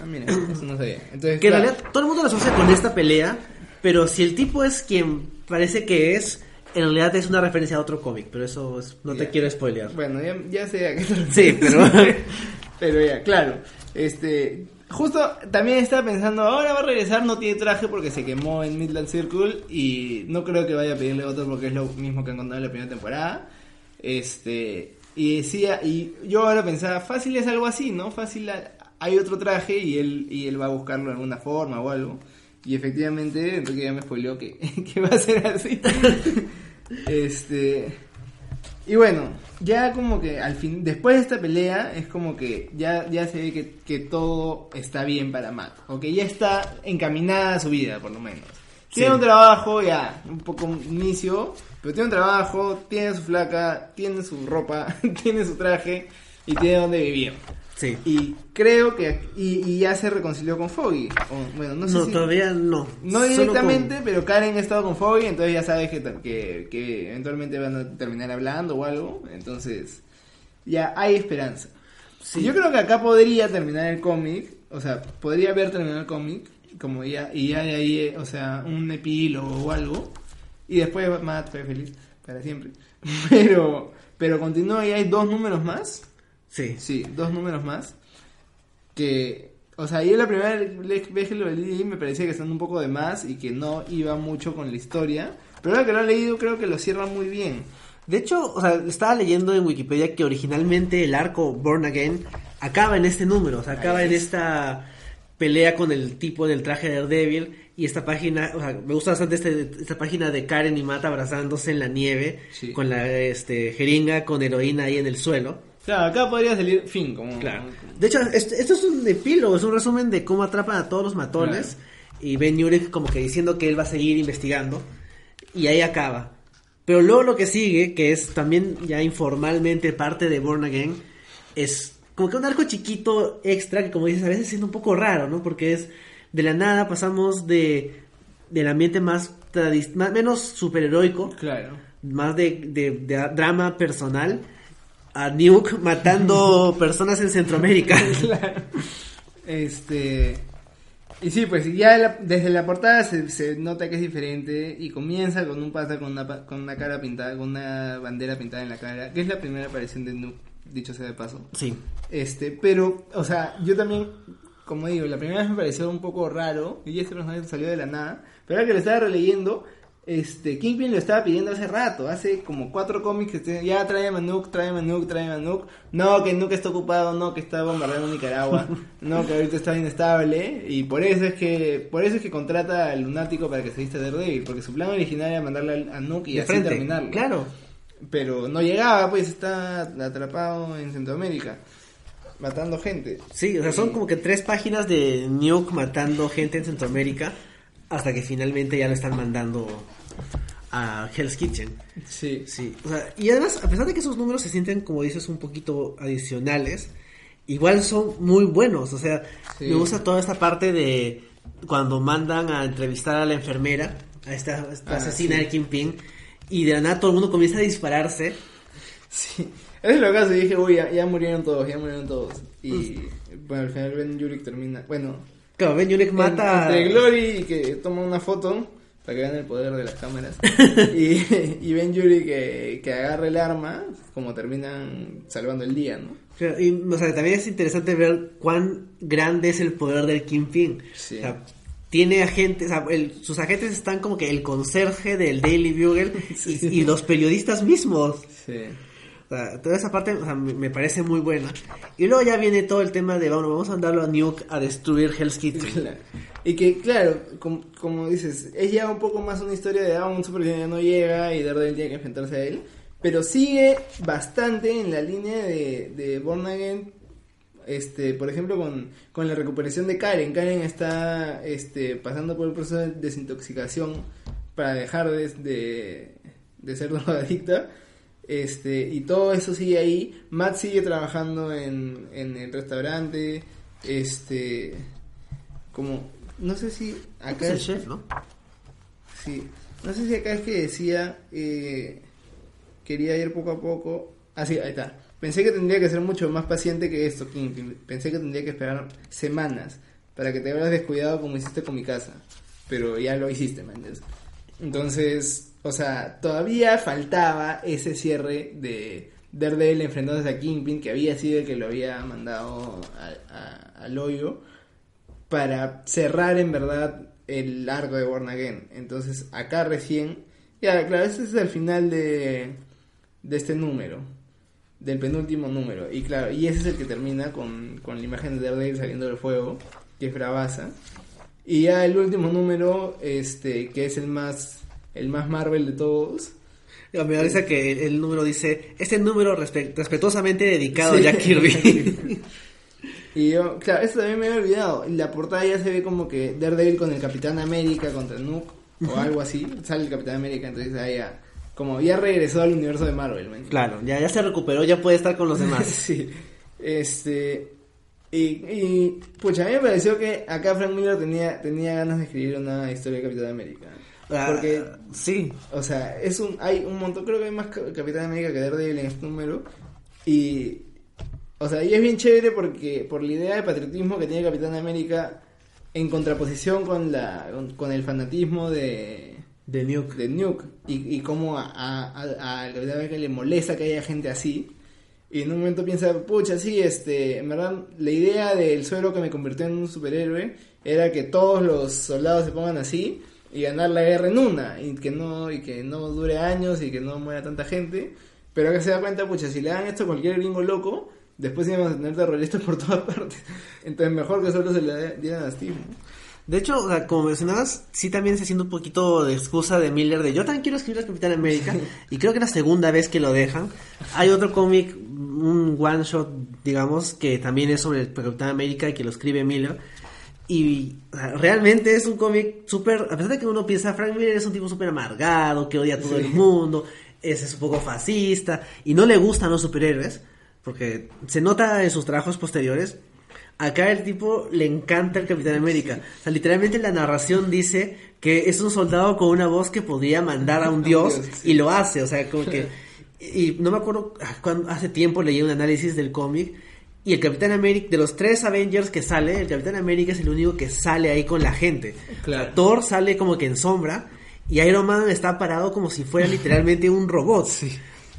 Ah, mira, eso no sabía. Entonces, Que en realidad todo el mundo lo asocia con esta pelea, pero si el tipo es quien parece que es, en realidad es una referencia a otro cómic, pero eso es- no te quiero spoilear. Bueno, ya, ya sé a qué te. Sí, pero- <laughs> pero ya, claro. Este, justo también estaba pensando, ahora va a regresar, no tiene traje porque se quemó en Midland Circle y no creo que vaya a pedirle otro porque es lo mismo que han contado en la primera temporada. Este, y decía, y yo ahora pensaba, fácil es algo así, ¿no? Fácil hay otro traje y él, y él va a buscarlo de alguna forma o algo. Y efectivamente, Enrique ya me spoileó que, <laughs> que va a ser así. <laughs> este. Y bueno, ya como que al fin, después de esta pelea, es como que ya, ya se ve que, que todo está bien para Matt. O que ya está encaminada a su vida, por lo menos. Tiene Sí. un trabajo, ya, un poco un inicio, pero tiene un trabajo, tiene su flaca, tiene su ropa, <laughs> tiene su traje y tiene donde vivir. Sí. Y creo que, y, y ya se reconcilió con Foggy. O, bueno, no No, sé si... todavía no. No directamente, con- pero Karen ha estado con Foggy, entonces ya sabes que, que, que eventualmente van a terminar hablando o algo. Entonces, ya hay esperanza. Sí. Yo creo que acá podría terminar el cómic, o sea, podría haber terminado el cómic, como ya, y ya de ahí, eh, o sea, un epílogo o algo, y después Matt fue feliz para siempre. <laughs> Pero, pero continúa y hay dos números más. Sí. Sí, dos números más. Que, o sea, yo la primera vez que lo leí me parecía que están un poco de más y que no iba mucho con la historia. Pero ahora que lo he leído creo que lo cierran muy bien. De hecho, o sea, estaba leyendo en Wikipedia que originalmente el arco Born Again acaba en este número, o sea, acaba en es. esta pelea con el tipo en el traje de Daredevil y esta página, o sea, me gusta bastante este- esta página de Karen y Matt abrazándose en la nieve Sí. con la este, jeringa con heroína ahí en el suelo. Claro, acá podría salir fin, como... Claro. De hecho, esto, esto es un epílogo, es un resumen de cómo atrapan a todos los matones y Ben Urich como que diciendo que él va a seguir investigando y ahí acaba. Pero luego lo que sigue, que es también ya informalmente parte de Born Again, es como que un arco chiquito extra que como dices a veces siendo un poco raro, ¿no? Porque es de la nada pasamos de del ambiente más, más menos superheroico Claro. más de, de- de drama personal a Nuke matando <laughs> personas en Centroamérica. <laughs> claro. Este... Y sí, pues ya la- desde la portada se, se nota que es diferente y comienza con un pata con una, con una cara pintada, con una bandera pintada en la cara, que es la primera aparición de Nuke, dicho sea de paso. Sí, Este, pero, o sea, yo también, como digo, la primera vez me pareció un poco raro, y este personaje salió de la nada, pero ahora que lo estaba releyendo, este, Kingpin lo estaba pidiendo hace rato, hace como cuatro cómics que te- ya tráeme a a Nuke, tráeme a Nuke, no, que Nuke está ocupado, no, que está bombardeando Nicaragua, <laughs> no, que ahorita está inestable, y por eso es que, por eso es que contrata al lunático para que se vista de Daredevil, porque su plan original era mandarle a Nuke y de así frente. terminarlo Claro. pero no llegaba, pues está atrapado en Centroamérica, matando gente. Sí, o sea, son como que tres páginas de Nuke matando gente en Centroamérica hasta que finalmente ya lo están mandando a Hell's Kitchen. Sí, Sí, o sea, y además, a pesar de que esos números se sienten, como dices, un poquito adicionales, igual son muy buenos. O sea, Sí. me gusta toda esta parte de cuando mandan a entrevistar a la enfermera, a esta, esta Ah, asesina sí. de Kingpin, y de la nada todo el mundo comienza a dispararse. sí. Es lo que hace, dije, uy, ya, ya murieron todos, ya murieron todos. Y bueno, al final Ben Yurik termina, bueno, Claro, Ben Urich mata. entre Glory y que toma una foto para que vean el poder de las cámaras. <laughs> y, y Ben Yuri que, que agarra el arma, como terminan salvando el día, ¿no? Claro, Y, o sea, también es interesante ver cuán grande es el poder del Kingpin. Sí. O sea, tiene agentes, o sea, el- sus agentes están como que el conserje del Daily Bugle <laughs> y, y los periodistas mismos. Sí. O sea, toda esa parte o sea, me, parece muy buena. Y luego ya viene todo el tema de, bueno, vamos a mandarlo a Nuke a destruir Hell's Kitchen. Y que, claro, com- como, dices, es ya un poco más una historia de ah, un supervillano ya no llega y Daredevil tiene que enfrentarse a él. Pero sigue bastante en la línea de, de Born Again. Este, por ejemplo, con, con la recuperación de Karen. Karen está este, pasando por el proceso de desintoxicación para dejar de, de, de ser <laughs> drogadicta. Este, y todo eso sigue ahí. Matt sigue trabajando en, en el restaurante. Este, como, no sé si acá Es el chef, ¿no? Sí, no sé si acá es que decía eh, quería ir poco a poco. Ah, sí, ahí está. Pensé que tendría que ser mucho más paciente que esto, Kingpin. Pensé que tendría que esperar semanas para que te hubieras descuidado como hiciste con mi casa. Pero ya lo hiciste, man. Entonces, o sea, todavía faltaba ese cierre de Daredevil enfrentándose a Kingpin, que había sido el que lo había mandado a- al hoyo para cerrar en verdad el arco de Born Again. Entonces, acá recién, ya, claro, ese es el final de, de este número, del penúltimo número. Y claro, y ese es el que termina con, con la imagen de Daredevil saliendo del fuego, que es. Y ya el último número, este, que es el más, el más Marvel de todos. Me risa que el, el número dice, este número respe- respetuosamente dedicado Sí. a Jack Kirby. <laughs> Y yo, claro, eso también me había olvidado. En la portada ya se ve como que Daredevil con el Capitán América contra Nuke o algo así. Sale el Capitán América, entonces ahí ya, como ya regresó al universo de Marvel, ¿me claro, ya, ya se recuperó, ya puede estar con los demás. <laughs> sí. Este. Y, y, pucha, a mí me pareció que acá Frank Miller tenía, tenía ganas de escribir una historia de Capitán América. Ah, Porque, sí, o sea, es un, hay un montón, creo que hay más Cap- Capitán América que Daredevil en este número. Y, o sea, y es bien chévere porque, por la idea de patriotismo que tiene Capitán América en contraposición con la, con, con el fanatismo de, de Nuke. de Nuke y, y cómo a, a, a- Capitán América le molesta que haya gente así. Y en un momento piensa, pucha, sí, este, en verdad, la idea del suero que me convirtió en un superhéroe era que todos los soldados se pongan así y ganar la guerra en una y que no y que no dure años y que no muera tanta gente. Pero que se da cuenta, pucha, si le dan esto a cualquier gringo loco, después íbamos a tener terroristas por <laughs> todas partes. Entonces mejor que solo se le dieran a Steve. ¿no? De hecho, o sea, como mencionabas, sí también se haciendo un poquito de excusa de Miller de yo también quiero escribir al Capitán América y creo que es la segunda vez que lo dejan. Hay otro cómic, un one shot, digamos, que también es sobre el Capitán América y que lo escribe Miller. Y realmente es un cómic súper, a pesar de que uno piensa, Frank Miller es un tipo súper amargado, que odia a todo el mundo, es, es un poco fascista y no le gustan los superhéroes, porque se nota en sus trabajos posteriores. Acá el tipo le encanta el Capitán América. O sea, literalmente la narración dice que es un soldado con una voz que podía mandar a un <laughs> dios Dios, sí. y lo hace. O sea, como que... <laughs> Y no me acuerdo, ah, cuando, hace tiempo leí un análisis del cómic y el Capitán América, de los tres Avengers que sale, el Capitán América es el único que sale ahí con la gente. Claro. Thor sale como que en sombra y Iron Man está parado como si fuera literalmente un robot. <laughs>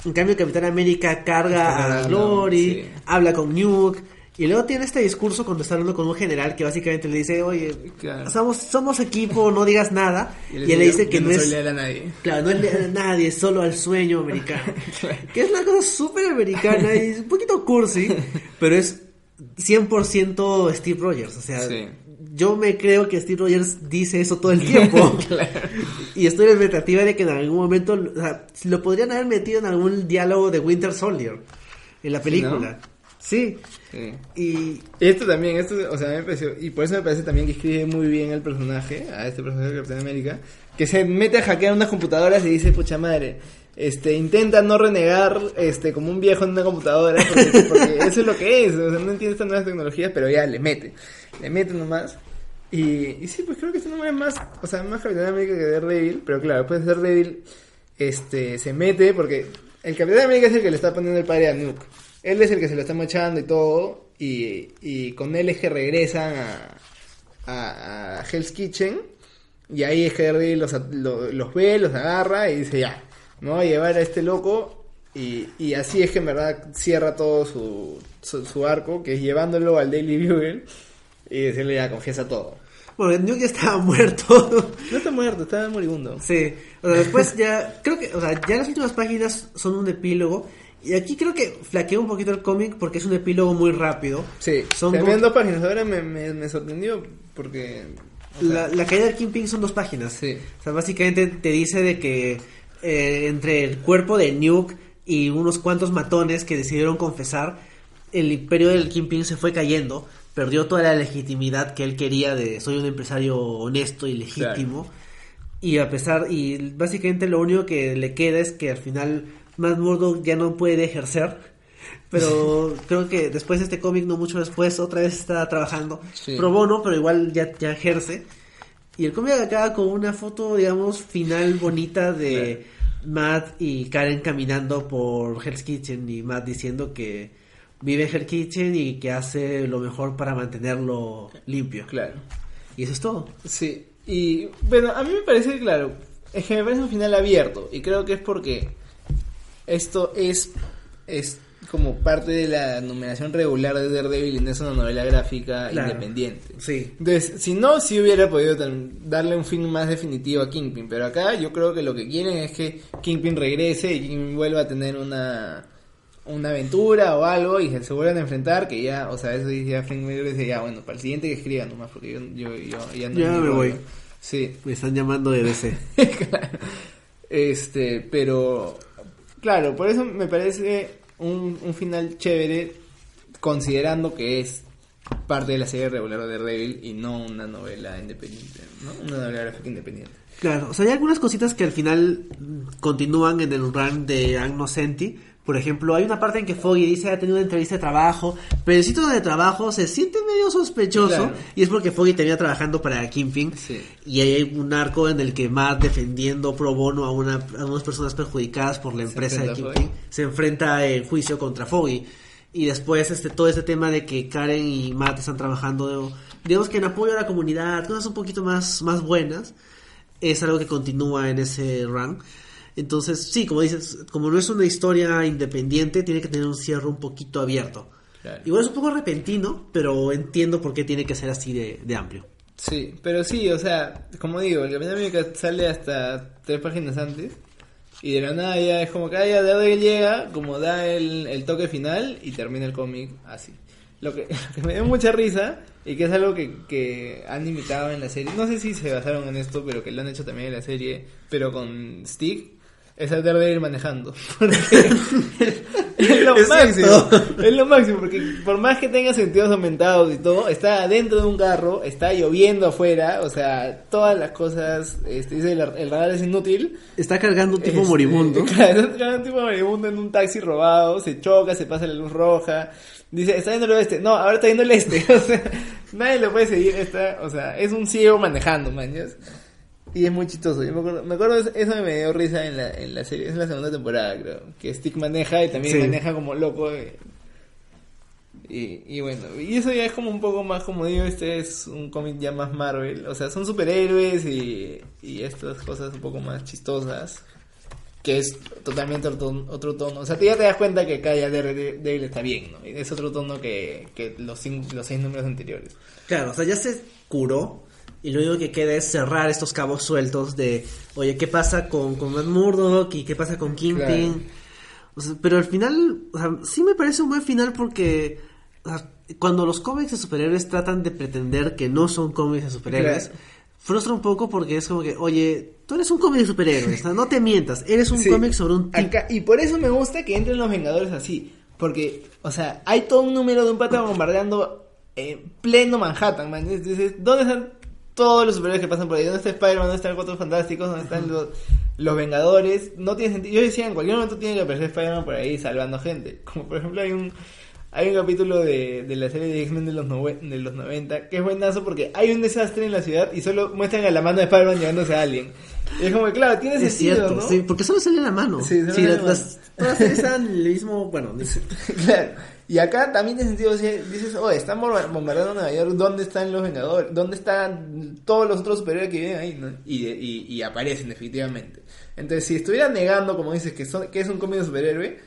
En cambio, el Capitán América carga Está a Glory, sí. habla con Nuke. Y luego tiene este discurso cuando está hablando con un general que básicamente le dice, oye, Claro. somos, somos equipo, no digas nada. Y, él él le dice que no soy es... leal a nadie. Claro, no es leal a nadie, es solo al sueño <laughs> americano. Que es una cosa súper americana y un poquito cursi, <laughs> pero es 100% Steve Rogers. O sea, Sí. yo me creo que Steve Rogers dice eso todo el tiempo. <laughs> Y estoy en la expectativa de que en algún momento o sea, lo podrían haber metido en algún diálogo de Winter Soldier en la película. Sí. Sí. Y Esto también, esto, o sea, me pareció, y por eso me parece también que escribe muy bien el personaje, a este personaje de Capitán América, que se mete a hackear unas computadoras y dice, pucha madre, este, intenta no renegar, este, como un viejo en una computadora, porque, porque <laughs> eso es lo que es, o sea, no entiende estas nuevas tecnologías, pero ya le mete, le mete nomás. Y, y sí, pues creo que este número es más, o sea, más Capitán América que Daredevil, pero claro, después de Daredevil, este, se mete porque el Capitán América es el que le está poniendo el padre a Nuke. Él es el que se lo está mochando y todo, y, y con él es que regresan a, a, a Hell's Kitchen, y ahí es que Daredevil los, los ve, los agarra y dice ya, me voy a llevar a este loco, y, y así es que en verdad cierra todo su, su, su arco, que es llevándolo al Daily Bugle y decirle ya, confiesa todo. bueno, Nuke ya estaba <laughs> muerto. No está muerto, está moribundo. Sí, o sea, después ya, creo que, o sea, ya las últimas páginas son un epílogo Y aquí creo que flaquea un poquito el cómic porque es un epílogo muy rápido. Sí, Son como- dos páginas. Ahora me, me, me sorprendió porque... o sea, La, la caída del Kingpin son dos páginas. Sí. O sea, básicamente te dice de que eh, entre el cuerpo de Nuke y unos cuantos matones que decidieron confesar, el imperio del Kingpin se fue cayendo, perdió toda la legitimidad que él quería de soy un empresario honesto y legítimo. Y a pesar, y básicamente lo único que le queda es que al final Matt Murdock ya no puede ejercer. Pero creo que después de este cómic, no mucho después, otra vez está trabajando Sí. pro bono, pero igual ya, ya ejerce. Y el cómic acaba con una foto, digamos, final bonita de Matt y Karen caminando por Hell's Kitchen y Matt diciendo que vive en Hell's Kitchen y que hace lo mejor para mantenerlo limpio. Claro. Y eso es todo. Sí, y bueno, a mí me parece, claro, es que me parece un final abierto y creo que es porque esto es, es como parte de la numeración regular de Daredevil y no es una novela gráfica Claro. independiente. Sí. Entonces, si no, sí hubiera podido darle un fin más definitivo a Kingpin, pero acá yo creo que lo que quieren es que Kingpin regrese y Kingpin vuelva a tener una una aventura o algo y se vuelvan a enfrentar que ya, o sea, eso dice Frank Miller dice ya, bueno, para el siguiente que escriba nomás porque yo, yo, yo ya no Ya me rollo". voy. Sí, Me están llamando de DC. <laughs> Claro. Este, pero claro, por eso me parece un, un final chévere considerando que es parte de la serie regular de Daredevil y no una novela independiente, ¿no? Una novela gráfica independiente. Claro, o sea, hay algunas cositas que al final continúan en el run de Agno Senti. Por ejemplo, hay una parte en que Foggy dice ha tenido una entrevista de trabajo, pero el sitio de trabajo se siente medio sospechoso Claro. y es porque Foggy termina trabajando para Kingpin Sí. y hay un arco en el que Matt defendiendo pro bono a, una, a unas personas perjudicadas por la empresa de Kingpin se enfrenta en juicio contra Foggy y después este todo este tema de que Karen y Matt están trabajando digamos que en apoyo a la comunidad cosas un poquito más más buenas es algo que continúa en ese run. Entonces, sí, como dices, como no es una historia independiente, tiene que tener un cierre un poquito abierto. Claro. Igual es un poco repentino, pero entiendo por qué tiene que ser así de, de amplio. Sí, pero sí, o sea, como digo, el Capitán América sale hasta tres páginas antes y de la nada ya es como que ah, ya Daredevil llega, como da el, el toque final y termina el cómic así. Lo que, <laughs> lo que me dio mucha risa y que es algo que, que han imitado en la serie, no sé si se basaron en esto, pero que lo han hecho también en la serie, pero con Stick, es a Daredevil manejando. <laughs> <laughs> Es lo máximo. Es lo máximo, porque por más que tenga sentidos aumentados y todo, está dentro de un carro, está lloviendo afuera, o sea, todas las cosas, este, dice el, el radar es inútil. Está cargando un tipo Este, moribundo. <laughs> Claro, está cargando un tipo moribundo en un taxi robado, se choca, se pasa la luz roja, dice, está yendo el oeste, no, ahora está yendo el este, o sea, nadie lo puede seguir, está, o sea, es un ciego manejando, mañas. Y es muy chistoso. Yo me acuerdo, me acuerdo eso me dio risa en la, en la serie, es en la segunda temporada, creo. Que Stick maneja y también Sí. maneja como loco. eh. Y, y bueno, y eso ya es como un poco más, como digo, este es un cómic ya más Marvel. O sea, son superhéroes y, y estas cosas un poco más chistosas. Que es totalmente otro tono, otro tono. O sea, tú ya te das cuenta que acá ya Daredevil está bien, ¿no? Es otro tono que, que los, los seis números anteriores. Claro, o sea, ya se curó y lo único que queda es cerrar estos cabos sueltos de, oye, ¿qué pasa con, con Matt Murdock y qué pasa con Kingpin? Claro. O sea, pero al final, o sea, sí me parece un buen final porque o sea, cuando los cómics de superhéroes tratan de pretender que no son cómics de superhéroes, Claro. frustra un poco porque es como que, oye, tú eres un cómic de superhéroes, ¿no? te mientas, eres un Sí. cómic sobre un. Acá- y por eso me gusta que entren los Vengadores así. Porque, o sea, hay todo un número de un pata bombardeando en pleno Manhattan, man. Dices, ¿dónde están todos los superhéroes que pasan por ahí? ¿Dónde está Spider-Man? ¿Dónde están los Cuatro Fantásticos? ¿Dónde están los, Vengadores? No tiene sentido. Yo decía, en cualquier momento tiene que aparecer Spider-Man por ahí salvando gente. Como por ejemplo hay un... Hay un capítulo de, de la serie de X-Men de los, nove- de los 90 que es buenazo porque hay un desastre en la ciudad y solo muestran a la mano de Spider-Man llevándose a alguien. Y es como que, claro, tiene Es sentido, cierto, ¿no? sí, porque solo sale la mano. Sí, solo Sí, sale las, la las- todas están el mismo, bueno, <laughs> Claro. Y acá también tiene sentido, o sea, dices, oye, están bomba- bombardeando Nueva York, ¿dónde están los Vengadores? ¿Dónde están todos los otros superhéroes que viven ahí? no? Y, y, y aparecen, efectivamente. Entonces, si estuviera negando, como dices, que, son, que es un cómic de superhéroe,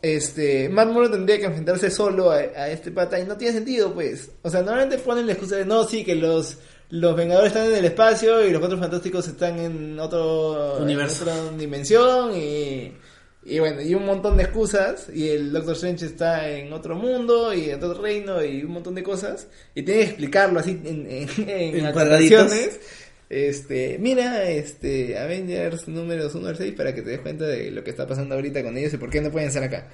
este, Matt Murdock tendría que enfrentarse solo a, a este pata y no tiene sentido, pues. O sea, normalmente ponen la excusa de, no, sí, que los... Los Vengadores están en el espacio y los Cuatro Fantásticos están en otro Universo. en otra dimensión y Y bueno, y un montón de excusas, y el Doctor Strange está en otro mundo, y en otro reino, y un montón de cosas, y tiene que explicarlo así en, en, <laughs> en. Este, mira, este, Avengers números 1 al 6 para que te des cuenta de lo que está pasando ahorita con ellos y por qué no pueden estar acá.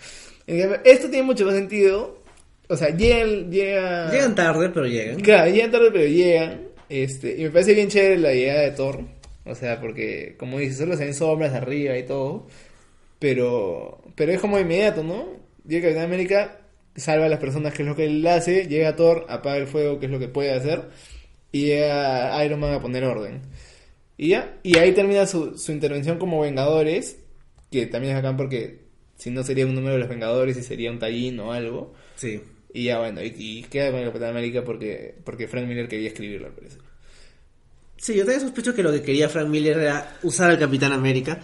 Esto tiene mucho más sentido. O sea, llegan, llega... Llegan tarde, pero llegan. Claro, llegan tarde, pero llegan. Este, y me parece bien chévere la llegada de Thor. O sea, porque, como dices, solo se ven sombras arriba y todo. Pero, pero es como inmediato, ¿no? Llega Capitán América, salva a las personas, que es lo que él hace. Llega Thor, apaga el fuego, que es lo que puede hacer. Y llega Iron Man a poner orden. Y ya, y ahí termina su, su intervención como Vengadores. Que también es acá porque si no sería un número de los Vengadores y sería un tallín o algo. Sí. Y ya bueno, y, y queda con el Capitán América porque, porque Frank Miller quería escribirlo, al parecer. Sí, yo también sospecho que lo que quería Frank Miller era usar al Capitán América.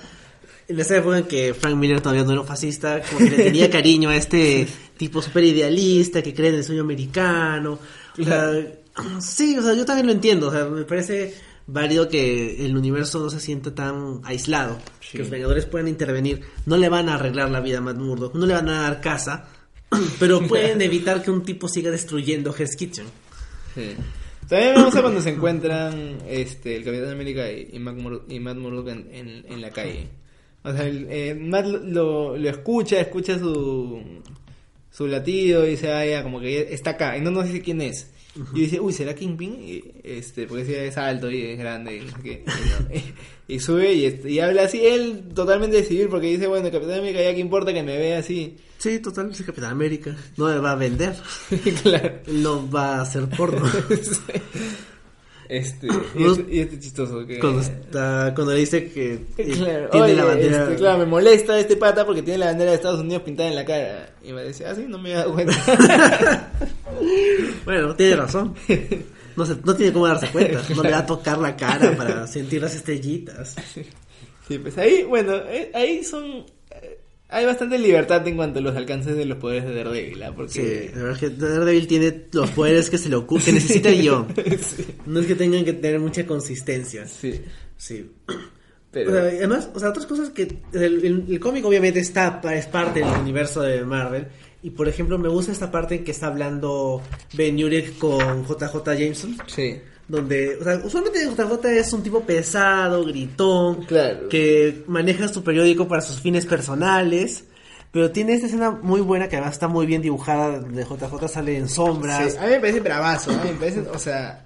En esa época en que Frank Miller todavía no era un fascista, como que le tenía cariño a este <laughs> tipo súper idealista que cree en el sueño americano. O sea, <clears throat> sí, o sea, yo también lo entiendo. O sea, me parece válido que el universo no se sienta tan aislado. Sí. Que los Vengadores puedan intervenir. No le van a arreglar la vida a Matt Murdock, no le van a dar casa, <clears throat> pero pueden evitar que un tipo siga destruyendo Hell's Kitchen. También me gusta cuando se encuentran este, el Capitán América y, y, Matt Mur- y Matt Murdock en, en, en la calle. O sea, el, eh, Matt lo- lo, escucha, escucha su, su latido y dice, ah, ya, como que está acá. Y no nos dice quién es. Y dice, uy, ¿será Kingpin? Y, este, porque sí, es alto y es grande y no sé qué. Y, no. <laughs> Y sube y, este, y habla así, él totalmente de civil, porque dice, bueno, Capitán América, ya que importa que me vea así. Sí, total, es Capitán América. No me va a vender. <laughs> claro. No va a hacer porno. <laughs> Este, <clears throat> y, este, y este chistoso que... cuando, está, cuando le dice que eh, Claro, tiene oye, la bandera. este, claro, me molesta este pata porque tiene la bandera de Estados Unidos pintada en la cara. Y me dice, ah, sí, no me he dado cuenta. <laughs> Bueno, tiene razón. No, se, no tiene cómo darse cuenta. No le va a tocar la cara para sentir las estrellitas. sí, pues ahí, bueno, eh, ahí son... Hay bastante libertad en cuanto a los alcances de los poderes de Daredevil, ¿ah? Sí, Porque... la verdad es que Daredevil tiene los poderes que se le ocurre, que necesita el guion. <laughs> sí, No es que tengan que tener mucha consistencia. sí, Sí. <clears throat> pero... O sea, además, o sea, otras cosas que el, el- el cómic obviamente está es parte del universo de Marvel y por ejemplo me gusta esta parte en que está hablando Ben Urich con JJ Jameson sí, donde, o sea, usualmente JJ es un tipo pesado, gritón, Claro. que maneja su periódico para sus fines personales, pero tiene esta escena muy buena que además está muy bien dibujada, de JJ sale en sombras. Sí, a mí me parece bravazo, a mí me parece, o sea,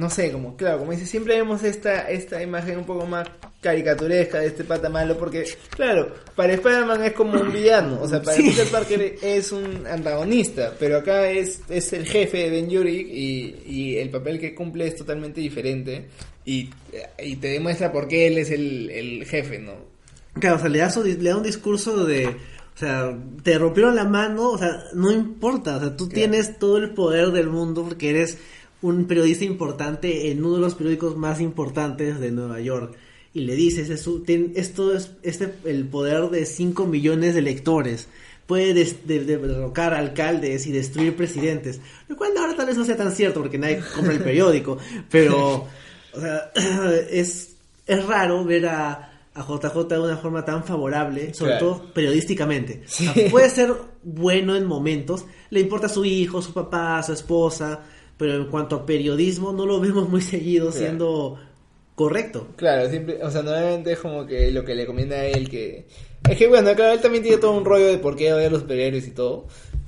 no sé, como, claro, como dice, siempre vemos esta, esta imagen un poco más caricaturesca de este pata malo, porque, claro, para Spider-Man es como un villano, o sea, para Sí. Peter Parker es un antagonista, pero acá es, es el jefe de Ben Urich y, y el papel que cumple es totalmente diferente y, y te demuestra por qué él es el, el jefe, ¿no? Claro, o sea, le da, su- le da un discurso de, o sea, te rompieron la mano, o sea, no importa, o sea, tú Claro. tienes todo el poder del mundo porque eres un periodista importante en uno de los periódicos más importantes de Nueva York. Y le dices, es ten- esto es este, el poder de 5 millones de lectores. Puede des- de- de- derrocar alcaldes y destruir presidentes. Lo cual ahora tal vez no sea tan cierto porque nadie compra el periódico. <laughs> Pero, o sea, <clears throat> es, es raro ver a, a JJ de una forma tan favorable, sobre Claro. todo periodísticamente. Sí. O sea, puede ser bueno en momentos, le importa a su hijo, su papá, su esposa, pero en cuanto a periodismo no lo vemos muy seguido Claro. siendo correcto. Claro, siempre, o sea, normalmente es como que lo que le conviene a él que... Es que bueno, acá él también tiene todo un rollo de por qué odia a los superhéroes y todo,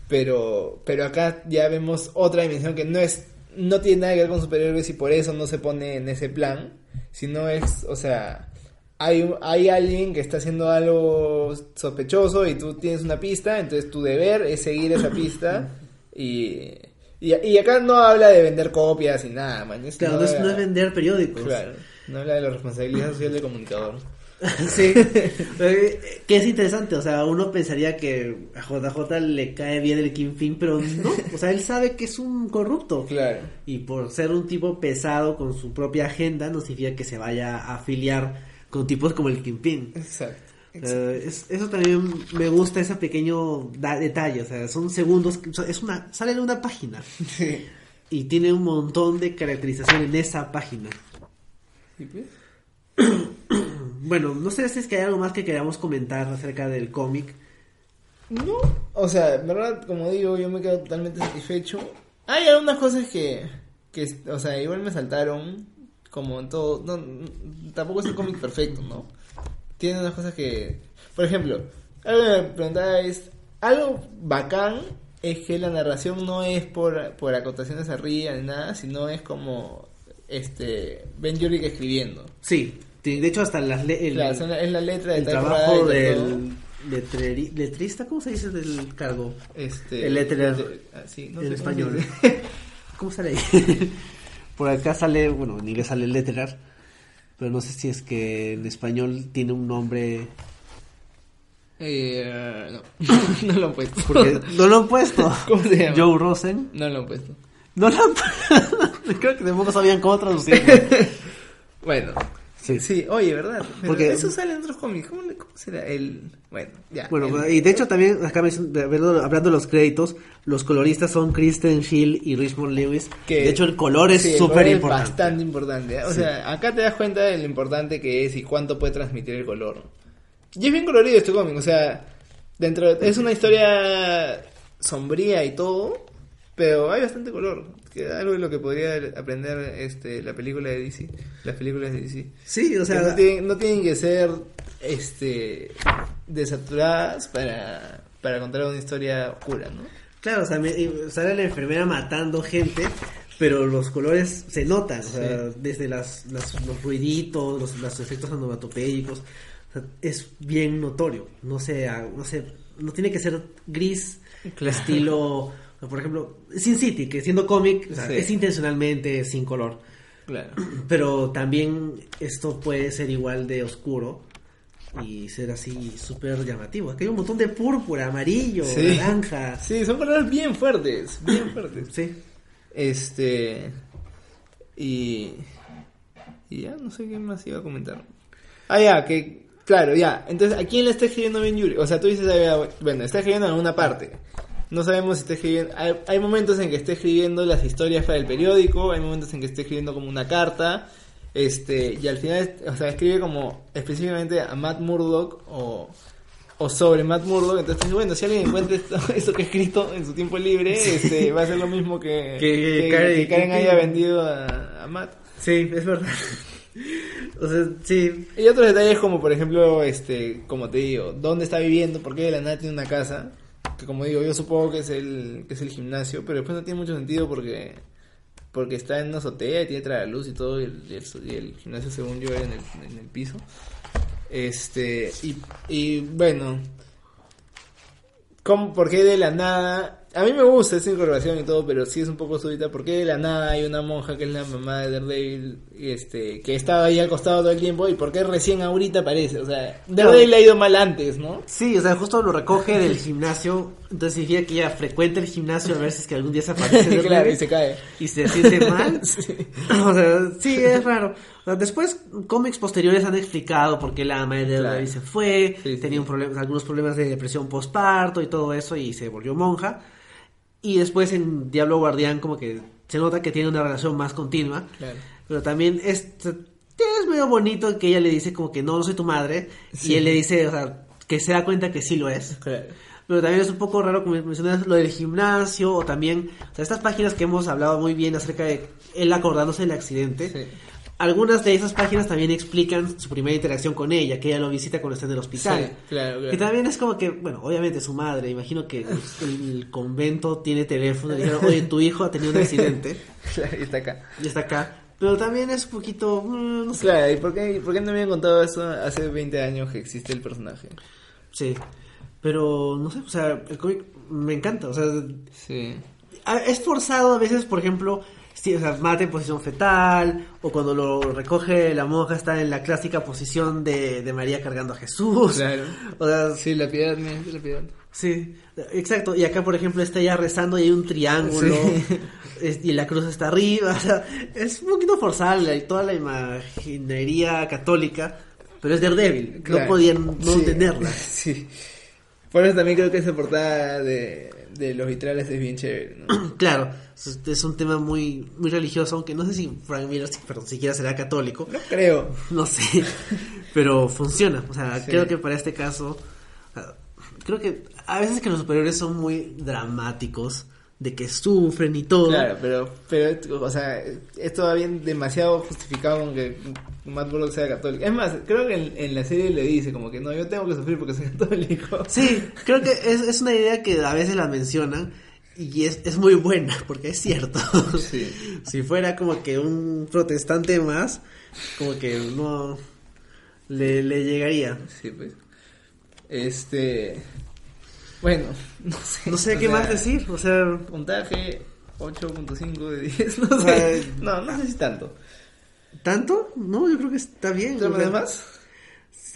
pero, pero acá ya vemos otra dimensión que no es, no tiene nada que ver con superhéroes y por eso no se pone en ese plan, sino es, o sea, hay, hay alguien que está haciendo algo sospechoso y tú tienes una pista, entonces tu deber es seguir esa pista y... Y, y acá no habla de vender copias y nada, man. es- Claro, no, habla- no es vender periódicos. Claro, no habla de la responsabilidad social del comunicador. <laughs> sí, Eh, que es interesante, o sea, uno pensaría que a JJ le cae bien el Kingpin, pero no, o sea, él sabe que es un corrupto. Claro. Y por ser un tipo pesado con su propia agenda, no significa que se vaya a afiliar con tipos como el Kingpin. Exacto. Eh, es- eso también me gusta, ese pequeño da- detalle, o sea, son segundos, es una, sale en una página Sí. y tiene un montón de caracterización en esa página. ¿Y pues? <clears throat> bueno, no sé si es que hay algo más que queramos comentar acerca del cómic. No, o sea, en verdad, como digo, yo me quedo totalmente satisfecho. Hay algunas cosas que, que o sea, igual me saltaron, como en todo, no, tampoco es un cómic perfecto, ¿no? Tiene unas cosas que, por ejemplo, algo que me preguntabais, algo bacán es que la narración no es por, por acotaciones arriba ni nada, sino es como este Ben Yurik escribiendo. Sí, de hecho hasta las le- el, Claro, son la- es la letra el del trabajo del letrista, ¿cómo se dice del cargo? Este, el letterer. de- ah, sí, no en español. <laughs> ¿Cómo sale ahí? <laughs> Por acá sale, bueno, en inglés sale letterer, pero no sé si es que en español tiene un nombre Eh, no, <laughs> no lo han puesto. porque no lo han puesto. <laughs> ¿Cómo se llama? Joe Rosen. No lo han puesto. No lo han puesto. <laughs> Creo que tampoco sabían cómo traducirlo. Bueno, Sí. sí, oye, ¿verdad? Pero Porque- eso sale en otros cómics. ¿Cómo, cómo será? El... Bueno, ya. Bueno, el- y de hecho también, acá hablando de los créditos, los coloristas son Kristen Schill y Richmond Lewis. que- de hecho, el color es sí, súper importante. bastante importante. ¿eh? O Sí. sea, acá te das cuenta de lo importante que es y cuánto puede transmitir el color. Y es bien colorido este cómic, o sea, dentro es una historia sombría y todo, pero hay bastante color. Que algo de lo que podría aprender este la película de DC, las películas de DC. Sí, o Que sea, no, tienen, no tienen que ser este desaturadas para, para contar una historia oscura, ¿no? claro, o sea, me- sale la enfermera matando gente, pero los colores se notan, o sea, desde las, las- los ruiditos, los, los efectos onomatopédicos, o sea, es bien notorio, no sé, ah, no sé, no tiene que ser gris, Claro. estilo, sea, por ejemplo, Sin City, que siendo cómic, o sea, Sí. es intencionalmente sin color. Claro. <clears throat> Pero también esto puede ser igual de oscuro y ser así súper llamativo. Aquí hay un montón de púrpura, amarillo, Sí. naranja. Sí, son colores bien fuertes, bien fuertes. Sí. Este. Y. Y ya, no sé qué más iba a comentar. Ah, ya, que. Claro, ya. Entonces, ¿a quién le está escribiendo Ben Yuri? O sea, tú dices, ah, bueno, está escribiendo en alguna parte. No sabemos si está escribiendo. Hay, hay momentos en que está escribiendo las historias para el periódico, hay momentos en que está escribiendo como una carta. Este, y al final, o sea, escribe como específicamente a Matt Murdock o, o sobre Matt Murdock. Entonces, bueno, si alguien encuentra esto, <laughs> esto que he escrito en su tiempo libre, este, va a ser lo mismo que, <laughs> Que- que, Karen- que Karen que- haya vendido a, a Matt. Sí, es verdad. o sea, sí. Y otros detalles como, por ejemplo, este, como te digo, dónde está viviendo, por qué de la nada tiene una casa, que como digo, yo supongo que es el, que es el gimnasio, pero después no tiene mucho sentido porque porque está en una azotea y tiene tragaluz y todo, y el, y gimnasio según yo era en el, en el piso. Este, y, y bueno, ¿cómo, ¿por qué de la nada? A mí me gusta esa incorporación y todo, pero sí es un poco súbita. ¿Por qué de la nada hay una monja que es la mamá de Daredevil, este, que estaba ahí al costado todo el tiempo? ¿Y por qué recién ahorita aparece? O sea, Daredevil le ha ido mal antes, ¿no? Sí, o sea, justo lo recoge del gimnasio. Entonces significa que ella frecuenta el gimnasio a ver si es que algún día se aparece. <laughs> claro, y se cae. y se siente mal. <laughs> Sí. <laughs> O sea, sí, es raro. Después, cómics posteriores han explicado por qué la ama de Daredevil Claro. se fue, Sí, sí. tenía un problema, algunos problemas de depresión postparto y todo eso, y se volvió monja. Y después en Diablo Guardián, como que se nota que tiene una relación más continua. Claro. Pero también es, es medio bonito que ella le dice como que no, no soy tu madre. Sí. Y él le dice, o sea, que se da cuenta que sí lo es. Claro. Pero también es un poco raro, como mencionas, lo del gimnasio o también, o sea, estas páginas que hemos hablado muy bien acerca de él acordándose del accidente. Sí. Algunas de esas páginas también explican su primera interacción con ella, que ella lo visita cuando está en el hospital. Sí, claro, claro. Que también es como que, bueno, obviamente su madre, imagino que el convento tiene teléfono, y le dijeron, oye, tu hijo ha tenido un accidente <laughs> Claro, y está acá. y está acá. Pero también es un poquito, mm, no sé. Claro, ¿y por qué, por qué no me habían contado eso hace 20 años que existe el personaje? Sí. Pero, no sé, o sea, el cómic me encanta, o sea, Sí. es forzado a veces, por ejemplo, si, o sea, mate en posición fetal, o cuando lo recoge la monja está en la clásica posición de, de María cargando a Jesús. Claro. <laughs> O sea, Sí, la piedad, mira, la piedad. sí, exacto. Y acá, por ejemplo, está ella rezando y hay un triángulo, Sí. <laughs> es- y la cruz está arriba. O sea, es un poquito forzada toda la imaginería católica, pero es Daredevil, no Claro. podían no Sí. tenerla. <laughs> Sí. Por eso también creo que esa portada de, de los vitrales es bien chévere, ¿no? <clears throat> claro, es, es un tema muy, muy religioso, aunque no sé si Frank Miller perdón, siquiera será católico. No creo. <laughs> No sé, pero funciona. O sea, Sí. creo que para este caso, creo que a veces que los superiores son muy dramáticos, de que sufren y todo. Claro, pero, pero, o sea, esto va bien demasiado justificado con que Matt Murdock sea católico. Es más, creo que en, en la serie le dice como que no, yo tengo que sufrir porque soy <laughs> católico. Sí, creo que es, es una idea que a veces la mencionan y es, es muy buena, porque es cierto. <laughs> Sí. si fuera como que un protestante más, como que no le, le llegaría. Sí, pues. Este. Bueno, <laughs> no sé. No sé qué sea, más decir, o sea, Puntaje 8.5 de 10, no sé. No, no sé si tanto. ¿Tanto? No, yo creo que está bien. ¿Te o sea, más?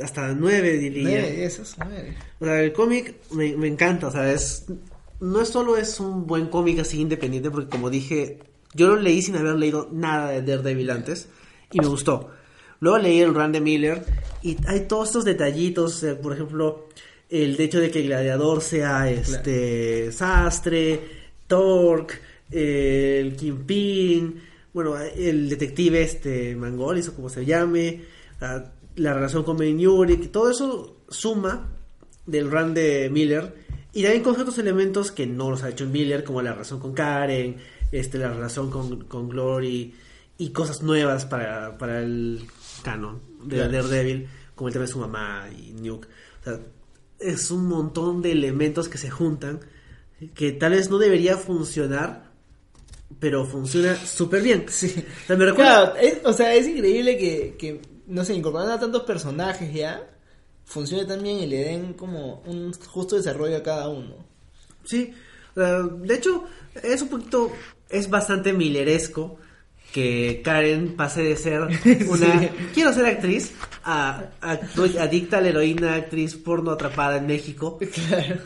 Hasta nueve diría. Nueve, esos, nueve. O sea, el cómic me, me encanta, o sea, es, no es solo es un buen cómic así independiente, porque como dije, yo lo leí sin haber leído nada de Daredevil antes, y me gustó. Luego leí el run de Miller, y hay todos estos detallitos, eh, por ejemplo, el hecho de que el gladiador sea este sastre, Torque, eh, el Kingpin, bueno, el detective este Mangolis o como se llame, la relación con Ben Urich, todo eso suma del run de Miller y también con otros elementos que no los ha hecho Miller, como la relación con Karen, este, la relación con, con Glory y cosas nuevas para, para el canon de Claro. Daredevil, como el tema de su mamá y Nuke. O sea, es un montón de elementos que se juntan que tal vez no debería funcionar, pero funciona súper bien. <laughs> Sí. O sea, me recuerda... Claro, es- o sea, es increíble que, que, no sé, incorporando a tantos personajes ya, funcione tan bien y le den como un justo desarrollo a cada uno. Sí, eh, de hecho, es un poquito, es bastante milleresco que Karen pase de ser <laughs> una, Sí. quiero ser actriz, a, a- adicta a la heroína, actriz porno atrapada en México. <laughs> Claro.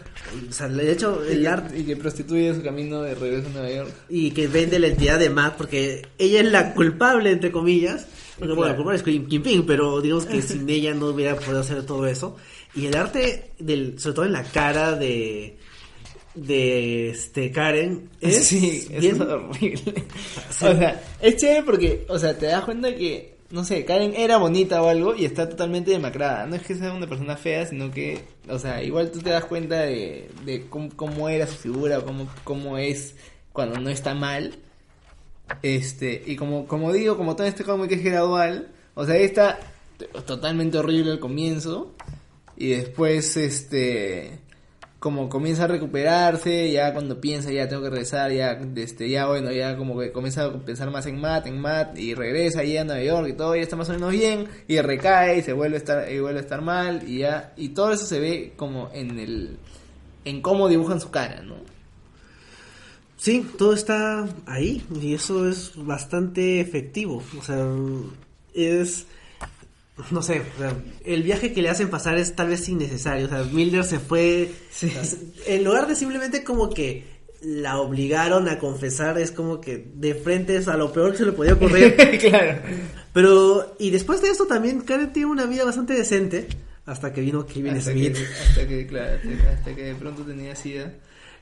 O sea, de hecho, el arte, Y que prostituye su camino de regreso a Nueva York. y que vende la entidad de Matt, porque ella es la culpable, entre comillas. Porque, bueno, la Claro. culpable es Ping, pero digamos que <laughs> sin ella no hubiera podido hacer todo eso. Y el arte, del, sobre todo en la cara de, de este Karen, es sí, es horrible. <laughs> Sí. O sea, es chévere porque, o sea, te das cuenta que, no sé, Karen era bonita o algo y está totalmente demacrada. No es que sea una persona fea, sino que, o sea, igual tú te das cuenta de, de cómo, cómo era su figura, cómo, cómo es cuando no está mal. Este, y como, como digo, como todo este cómic es gradual, o sea, está totalmente horrible al comienzo y después, este, como comienza a recuperarse, ya cuando piensa ya tengo que regresar, ya, este, ya bueno, ya como que comienza a pensar más en Matt, en Matt, y regresa ya a Nueva York y todo ya está más o menos bien, y recae y se vuelve a estar, y vuelve a estar mal, y ya, y todo eso se ve como en el, en cómo dibujan su cara, ¿no? Sí, todo está ahí y eso es bastante efectivo. O sea, es... <laughs> No sé, o sea, el viaje que le hacen pasar es tal vez innecesario. O sea, Milner se fue... Sí. En lugar de simplemente como que la obligaron a confesar, es como que de frente es a lo peor que se le podía ocurrir. <laughs> claro. Pero, y después de esto también Karen tiene una vida bastante decente. Hasta que vino Kevin Hasta Smith. que, hasta que, claro, hasta, hasta que de pronto tenía sida.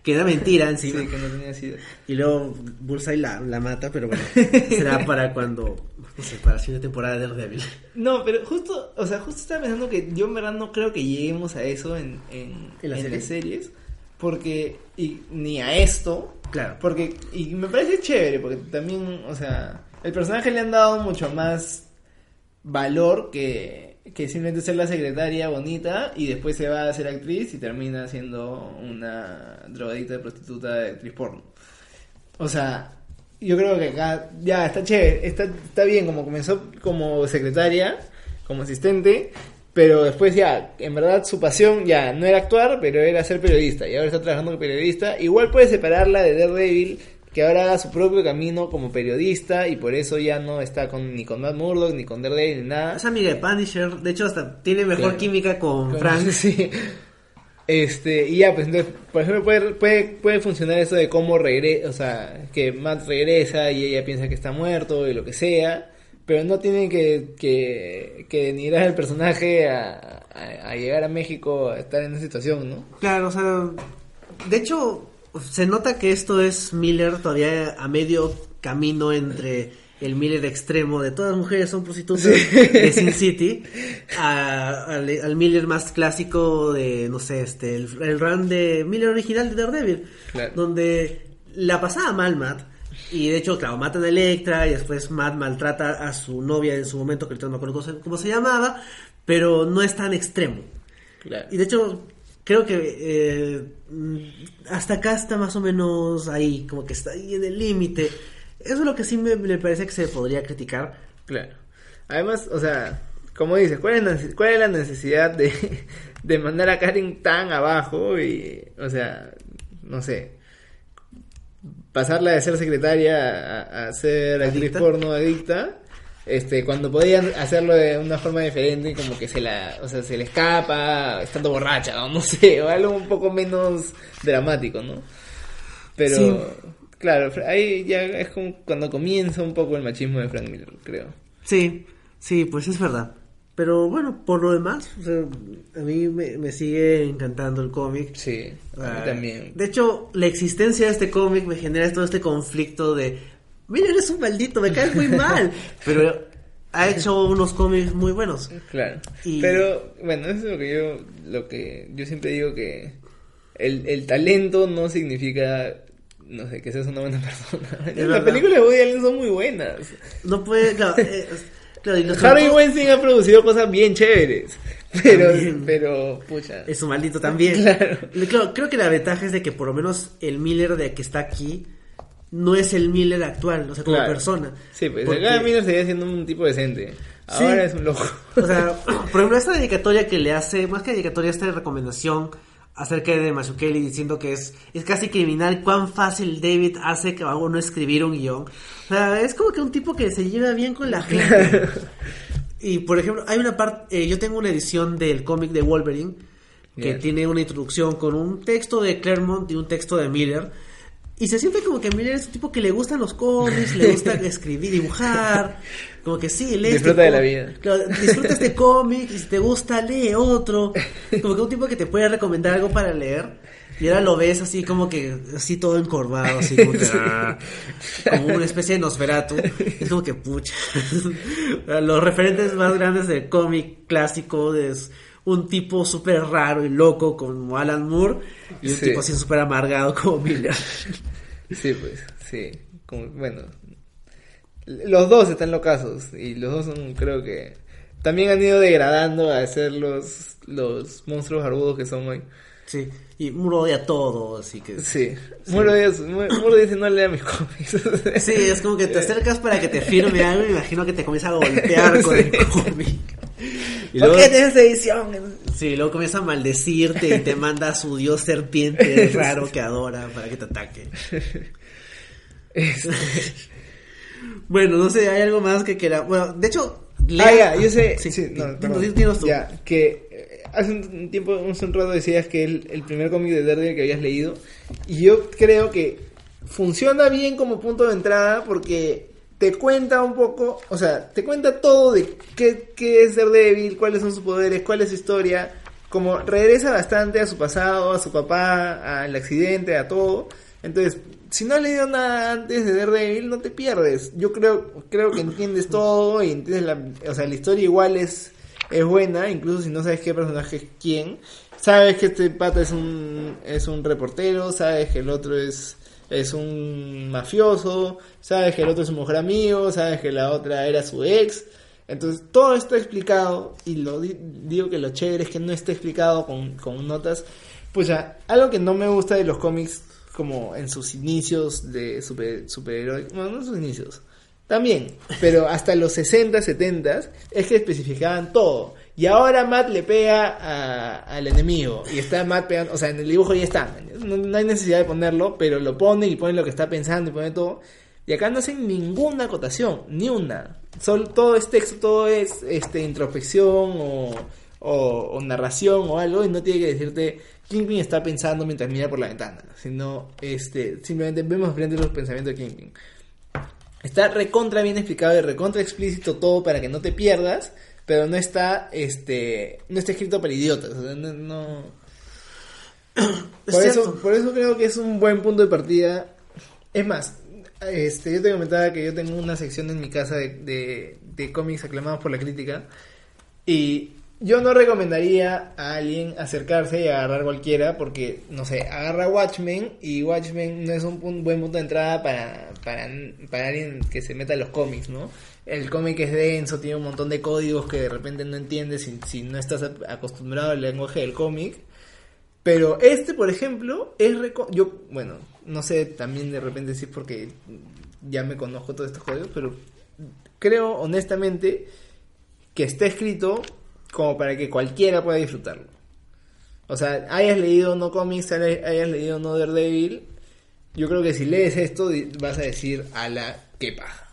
Que era mentira <laughs> Sí, encima. que no tenía sida. Y luego Bullseye la, la mata, pero bueno, será <laughs> para cuando, no sé, para la siguiente temporada de Daredevil. No, pero justo, o sea, justo estaba pensando que yo en verdad no creo que lleguemos a eso en, en, ¿En la en serie? las series. Porque, y ni a esto. Claro. Porque, y me parece chévere, porque también, o sea, el personaje le han dado mucho más valor que, que simplemente ser la secretaria bonita y después se va a ser actriz y termina siendo una drogadita de prostituta de actriz porno. O sea, yo creo que acá ya está chévere, está, está bien como comenzó como secretaria, como asistente, pero después ya, en verdad su pasión ya no era actuar, pero era ser periodista y ahora está trabajando como periodista. Igual puede separarla de Daredevil, que ahora haga su propio camino como periodista y por eso ya no está con, ni con Matt Murdock, ni con Daredevil, ni nada. Es amiga de Punisher, de hecho hasta tiene mejor Claro. química con Con- Frank. <laughs> Sí. Este, y ya, pues entonces, por ejemplo, puede, puede, puede funcionar eso de cómo regresa, o sea, que Matt regresa y ella piensa que está muerto y lo que sea, pero no tienen que, que, que denigrar al personaje a, a, a llegar a México a estar en esa situación, ¿no? Claro, o sea, de hecho, se nota que esto es Miller todavía a medio camino entre el Miller extremo de todas las mujeres son prostitutas de Sin City a- al, al Miller más clásico de no sé este el, el run de Miller original de Daredevil Claro. donde la pasaba mal Matt y de hecho claro matan a Electra y después Matt maltrata a su novia en su momento que ahorita no me acuerdo cómo se, cómo se llamaba pero no es tan extremo Claro. y de hecho, creo que eh, hasta acá está más o menos ahí, como que está ahí en el límite. Eso es lo que sí me, me parece que se podría criticar. Claro. Además, o sea, como dices, ¿cuál es cuál es la necesidad de, de mandar a Karen tan abajo y, o sea, no sé, pasarla de ser secretaria a, a ser actriz porno adicta? Este, cuando podían hacerlo de una forma diferente, como que se la, o sea, se le escapa, estando borracha, o no <laughs> sé, o algo un poco menos dramático, ¿no? Pero, Sí. claro, ahí ya es como cuando comienza un poco el machismo de Frank Miller, creo. Sí, sí, pues es verdad. Pero bueno, por lo demás, o sea, a mí me, me sigue encantando el cómic. Sí, a mí Ah, también. De hecho, la existencia de este cómic me genera todo este conflicto de, mira, eres un maldito, me caes muy mal. <laughs> Pero ha hecho unos cómics muy buenos. Claro. Y- Pero, bueno, eso es lo que yo, lo que yo siempre digo que el, el talento no significa, no sé, que seas una buena <laughs> persona. Las películas de Woody Allen son muy buenas. No puede, claro, eh, claro, y los Harvey tiempos- Weinstein ha producido cosas bien chéveres. Pero, También. pero, pucha. Es un maldito también. <laughs> Claro. Claro, creo que la ventaja es de que por lo menos el Miller de que está aquí no es el Miller actual, o sea, como Claro. persona. Sí, pues Porque- acá Miller seguía siendo un tipo decente. Sí. Ahora es un loco. O sea, <laughs> <clears throat> por ejemplo, esta dedicatoria que le hace, más que dedicatoria, esta recomendación acerca de Mazzucchelli diciendo que es, es casi criminal cuán fácil David hace que a uno escribir un guion. O sea, es como que un tipo que se lleva bien con la gente. <laughs> Y por ejemplo, hay una parte, yo tengo una edición del cómic de Wolverine que tiene una introducción con un texto de Claremont y un texto de Miller. Y se siente como que Miller es un tipo que le gustan los cómics, le gusta <laughs> escribir, dibujar, como que sí, lee este Disfruta de la vida. Claro, disfruta este cómic y si te gusta, lee otro. Como que un tipo que te puede recomendar algo para leer. Y ahora lo ves así como que, así todo encorvado, así como que, <laughs> ah, como una especie de Nosferatu. Es como que, pucha. <laughs> Los referentes más grandes del cómic clásico es un tipo súper raro y loco como Alan Moore y un Sí. tipo así súper amargado como Miller. <laughs> Sí, pues, sí. Como, bueno, los dos están locazos y los dos son, creo que, también han ido degradando a ser los, los monstruos barbudos que son hoy. Sí, y Moore odia todo, así que... Sí. Muro, dice, Muro dice no lea mis cómics. Sí, es como que te acercas para que te firme algo y me imagino que te comienza a golpear <laughs> con el cómic. <laughs> Y ¿Por luego, qué tienes edición? sí, luego comienza a maldecirte y te manda a su dios serpiente <laughs> raro que adora para que te ataque. <laughs> Este, Bueno, no sé, hay algo más que quiera. Bueno, de hecho, Ah, lea- ya, yo sé. Sí, Sí, di- no, tú. Ya, que eh, hace un tiempo, hace un rato decías que el, el primer cómic de Daredevil que habías leído. Y yo creo que funciona bien como punto de entrada porque te cuenta un poco, o sea, te cuenta todo de qué, qué es Daredevil, cuáles son sus poderes, cuál es su historia. Como regresa bastante a su pasado, a su papá, al accidente, a todo. Entonces, si no has leído nada antes de Daredevil, no te pierdes. Yo creo, creo que entiendes <laughs> todo y entiendes la, o sea, la historia igual es, es buena, incluso si no sabes qué personaje es quién. Sabes que este pata es un, es un reportero, sabes que el otro es, es un mafioso, sabes que el otro es un mejor amigo, sabes que la otra era su ex. Entonces, todo está explicado y lo di- digo que lo chévere es que no está explicado con, con notas. Pues ya, algo que no me gusta de los cómics como en sus inicios de super, superhéroes, bueno, no en sus inicios, también, pero hasta los 60, 70 es que especificaban todo. Y ahora Matt le pega a- al enemigo y está Matt pegando, o sea, en el dibujo ya está, no, hay necesidad de ponerlo, pero lo pone y pone lo que está pensando y pone todo. Y acá no hacen ninguna acotación, ni una. Solo, todo es texto, todo es este, introspección o, narración o algo y no tiene que decirte Kingpin está pensando mientras mira por la ventana, sino este, simplemente vemos frente los pensamientos de Kingpin. Está recontra bien explicado y recontra explícito todo para que no te pierdas, pero no está este no está escrito para idiotas, o sea, no, no- Es Por eso, por eso creo que es un buen punto de partida. Es más, este, yo te comentaba que yo tengo una sección en mi casa de, de, de cómics aclamados por la crítica. Y yo no recomendaría a alguien acercarse y agarrar cualquiera porque, no sé, agarra Watchmen y Watchmen no es un pun- buen punto de entrada para, para, para alguien que se meta a los cómics, ¿no? El cómic es denso, tiene un montón de códigos que de repente no entiendes si, no estás acostumbrado al lenguaje del cómic. Pero este, por ejemplo, es yo, bueno, no sé también de repente si es porque ya me conozco todos estos códigos, pero creo honestamente que está escrito como para que cualquiera pueda disfrutarlo. O sea, hayas leído no cómics, hayas leído no Daredevil, yo creo que si lees esto vas a decir a la que paja.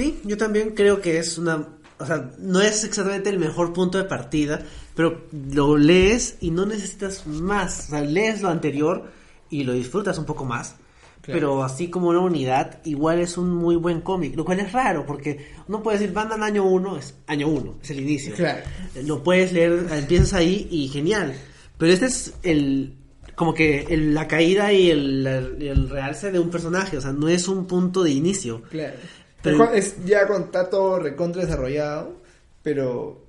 Sí, yo también creo que es una... O sea, no es exactamente el mejor punto de partida, pero lo lees y no necesitas más. O sea, lees lo anterior y lo disfrutas un poco más. Claro. Pero así como una unidad, igual es un muy buen cómic. Lo cual es raro, porque uno puede decir, Batman año 1 es año 1, es el inicio. Claro. Lo puedes leer, empiezas ahí y genial. Pero este es el... Como que el- la caída y el, el, el realce de un personaje. O sea, no es un punto de inicio. Claro. Es ya con está todo recontra desarrollado, pero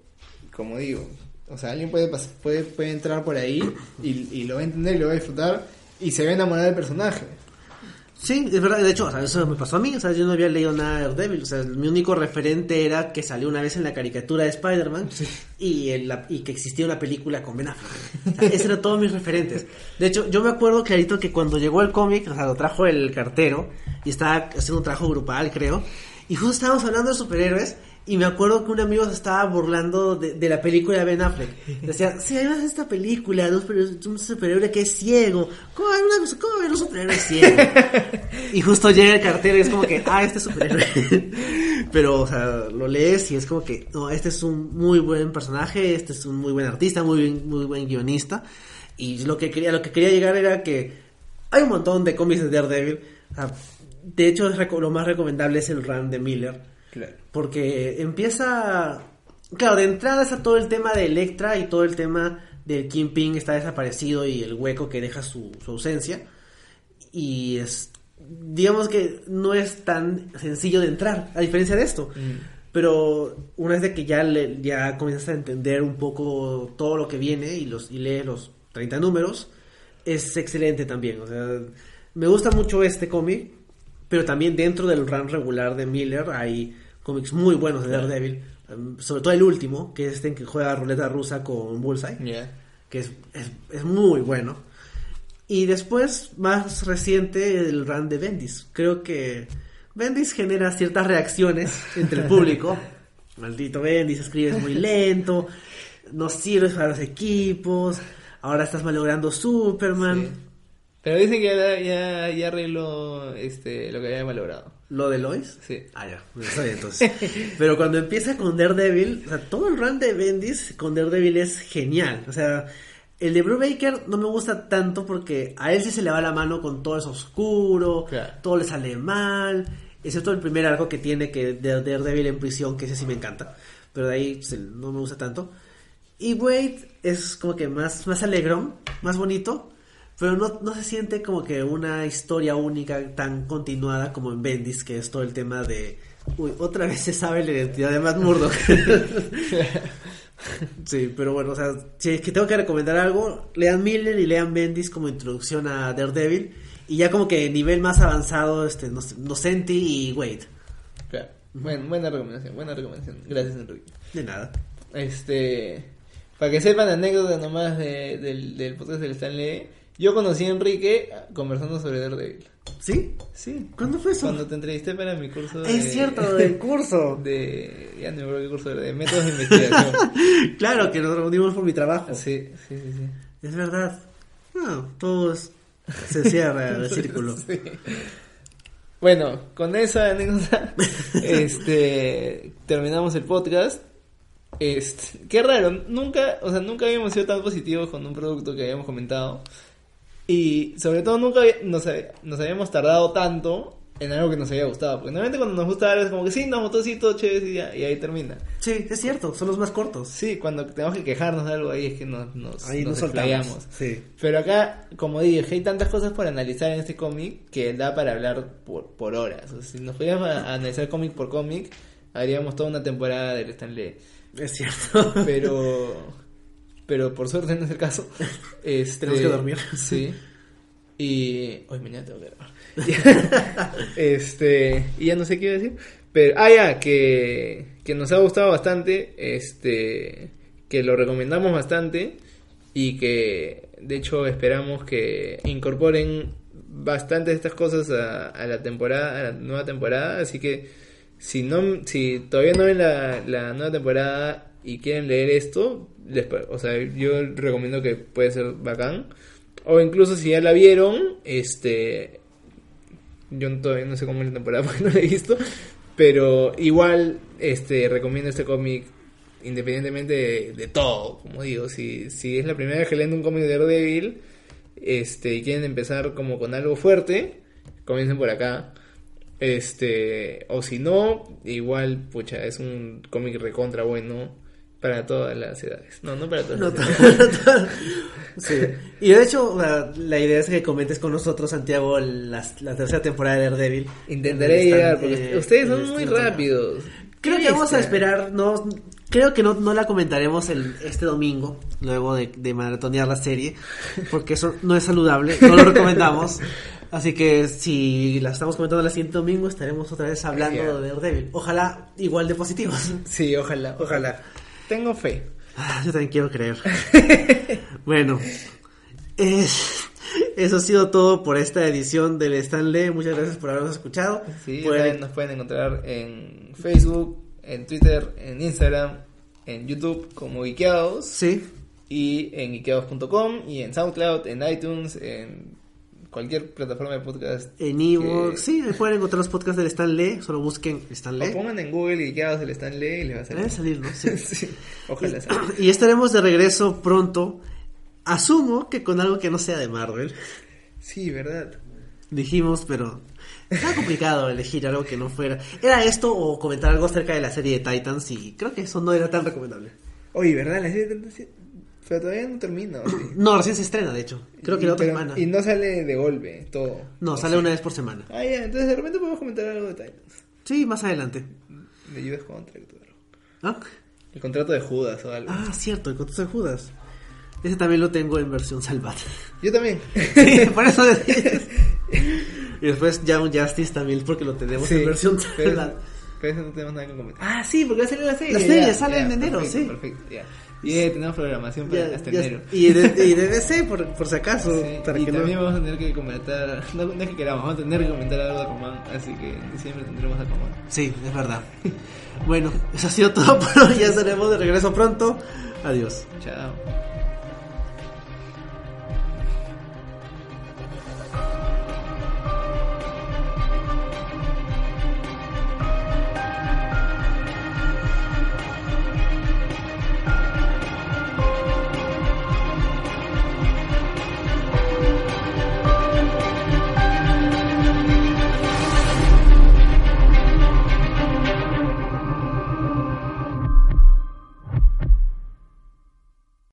como digo, o sea, alguien puede puede, puede entrar por ahí y, y lo va a entender y lo va a disfrutar y se va a enamorar del personaje. Sí, es verdad, de hecho, o sea, eso me pasó a mí, o sea, yo no había leído nada de Daredevil, o sea, mi único referente era que salió una vez en la caricatura de Spider-Man y, en la- y que existía una película con Ben Affleck. O sea, esos eran todos mis referentes. De hecho, yo me acuerdo clarito que cuando llegó el cómic, o sea, lo trajo el cartero y estaba haciendo un trabajo grupal, creo, y justo estábamos hablando de superhéroes y me acuerdo que un amigo se estaba burlando de, de la película de Ben Affleck. Decía, <laughs> sí, hay una- esta película de un superhéroe, que es ciego. ¿Cómo hay una, cómo va a haber un superhéroe ciego? <laughs> Y justo llega el cartero y es como que, ah, este es superhéroe. <laughs> Pero, o sea, lo lees y es como que, no, este es un muy buen personaje, este es un muy buen artista, muy, bien- muy buen guionista. Y lo que quería, lo que quería llegar era que hay un montón de cómics de Daredevil. O sea, de hecho, es lo más recomendable es el run de Miller. Claro. Porque empieza. Claro, de entrada está todo el tema de Electra y todo el tema del Kingpin está desaparecido y el hueco que deja su, su ausencia. Y es. Digamos que no es tan sencillo de entrar, a diferencia de esto. Pero una vez de que ya, le- ya comienzas a entender un poco todo lo que viene y, los, y lees los 30 números, es excelente también. O sea, me gusta mucho este cómic, pero también dentro del run regular de Miller hay cómics muy buenos de Daredevil. um, Sobre todo el último, que es este en que juega ruleta rusa con Bullseye Ya. que es, es, es muy bueno. Y después, más reciente, el run de Bendis. Creo que Bendis genera ciertas reacciones entre el público. <laughs> Maldito Bendis, escribes muy lento, no sirves para los equipos, ahora estás malogrando Superman. Sí. Pero dicen que ya, ya, ya arregló este, lo que había malogrado. ¿Lo de Lois? Sí. Ah, ya, está bien entonces. <laughs> Pero cuando empieza con Daredevil, o sea, todo el run de Bendis con Daredevil es genial. O sea, el de Brubaker no me gusta tanto porque a él sí se le va la mano con todo eso oscuro, Claro. todo le sale mal, excepto el primer arco que tiene que de Daredevil en prisión, que ese sí me encanta. Pero de ahí pues, no me gusta tanto. Y Wade es como que más, más alegrón, más bonito. Pero no, no se siente como que una historia única tan continuada como en Bendis, que es todo el tema de. Uy, otra vez se sabe la identidad de Matt Murdock. <laughs> sí, pero bueno, o sea, si es que tengo que recomendar algo, lean Miller y lean Bendis como introducción a Daredevil. Y ya como que nivel más avanzado, este, Nocenti y Wade. Claro. Bueno, buena recomendación, buena recomendación. Gracias, Enrique. De nada. Este, para que sepan anécdotas nomás de- del, del podcast del Stanley, yo conocí a Enrique conversando sobre Daredevil. ¿Sí? Sí. ¿Cuándo fue eso? Cuando te entrevisté para mi curso de... Es cierto, del curso. <laughs> De... Ya no me acuerdo qué curso era, de métodos de investigación. <laughs> claro, que nos reunimos por mi trabajo. sí, sí, sí, sí. Es verdad. No, todo es- se cierra el <laughs> círculo. Sí. Bueno, con esa anécdota, este, terminamos el podcast. Este, qué raro, nunca, o sea, nunca habíamos sido tan positivos con un producto que habíamos comentado. Y sobre todo nunca había- nos, hab- nos habíamos tardado tanto en algo que nos haya gustado. Porque normalmente cuando nos gusta algo es como que sí, nos gustó, sí, todo chévere y, ya, y ahí termina. Sí, es cierto, son los más cortos. Sí, cuando tenemos que quejarnos de algo ahí es que nos, nos, Ahí nos. Sí. Pero acá, como dije, hay tantas cosas por analizar en este cómic que da para hablar por, por horas. O sea, si nos pudiéramos a- analizar cómic por cómic, haríamos toda una temporada del Stanley. Es cierto. Pero, <laughs> pero por suerte no es el caso. <laughs> Este, Tenemos que dormir. Sí. <laughs> Y hoy mañana tengo que grabar. <laughs> este, y ya no sé qué iba a decir. Pero, ah, ya, que, que nos ha gustado bastante. Este, que lo recomendamos bastante. Y que, de hecho, esperamos que incorporen bastante de estas cosas a, a la temporada, a la nueva temporada. Así que, si no, si todavía no ven la, la nueva temporada y quieren leer esto, pa- o sea, yo recomiendo que puede ser bacán. O incluso si ya la vieron, este, yo todavía no sé cómo es la temporada <laughs> porque no la he visto, pero igual, este, recomiendo este cómic independientemente de, de todo, como digo, si, si es la primera vez que leen un cómic de Daredevil, este, y quieren empezar como con algo fuerte, comiencen por acá. Este, o si no, igual, pucha, es un cómic recontra bueno para todas las edades. No, no para todas No, las edades. <laughs> sí. Y de hecho, la, idea es que comentes con nosotros, Santiago, las- la, tercera temporada de Daredevil. Intentaré llegar, porque eh, ustedes son muy rápidos. Creo ¿Qué que vamos a esperar, no, creo que no, no la comentaremos el, este domingo, luego de, de maratonear la serie, porque eso no es saludable, no lo recomendamos. <laughs> Así que si la estamos comentando el siguiente domingo, estaremos otra vez hablando Ya. de Daredevil. Ojalá igual de positivos. Sí, ojalá, ojalá. Tengo fe. Ah, Yo también quiero creer. <laughs> bueno, es- eso ha sido todo por esta edición del Stanley. Muchas gracias por habernos escuchado. Sí, Pueden- nos pueden encontrar en Facebook, en Twitter, en Instagram, en YouTube como Ikeados Sí, y en Ikeados.com y en SoundCloud, en iTunes, en cualquier plataforma de podcast. en Evox. que- Sí, pueden encontrar los podcasts del Stanley. Solo busquen O Stanley. pongan en Google Ikeados del Stanley y les va a salir. Debe salir, ¿no? Sí. <laughs> Sí, ojalá salga. Y estaremos de regreso pronto. Asumo que con algo que no sea de Marvel. Sí, verdad. Dijimos, pero era complicado elegir algo que no fuera. Era esto o comentar algo acerca de la serie de Titans y creo que eso no era tan recomendable. Oye, ¿verdad? La serie de- Pero todavía no termina. ¿o sí? No, recién se estrena, de hecho. Creo que Y- la otra pero- semana. Y no sale de golpe todo. No, ¿O sale una vez por semana. Ah, ya, entonces de repente podemos comentar algo de Titans. Sí, más adelante. De Judas Contract. ¿Ah? El contrato de Judas o algo. Ah, cierto, el contrato de Judas. Ese también lo tengo en versión salvada. Yo también. <laughs> Sí, por eso decías. Y después Young Justice también, porque lo tenemos Sí, en versión pero, salvada. pero eso no tenemos nada que comentar. Ah, sí, porque va a salir la serie. La serie ya, sale ya, en enero, perfecto, sí. Perfecto, ya. Y eh, tenemos programación para Ya- hasta ya- enero. y, de, y de <laughs> DC, por, por si acaso. Sí, para y que también no... vamos a tener que comentar, no, no es que queramos, vamos a tener que comentar algo de Aquaman, así que en diciembre tendremos Aquaman. Sí, es verdad. bueno, eso ha sido todo por hoy. Ya estaremos de regreso pronto. Adiós. Chao.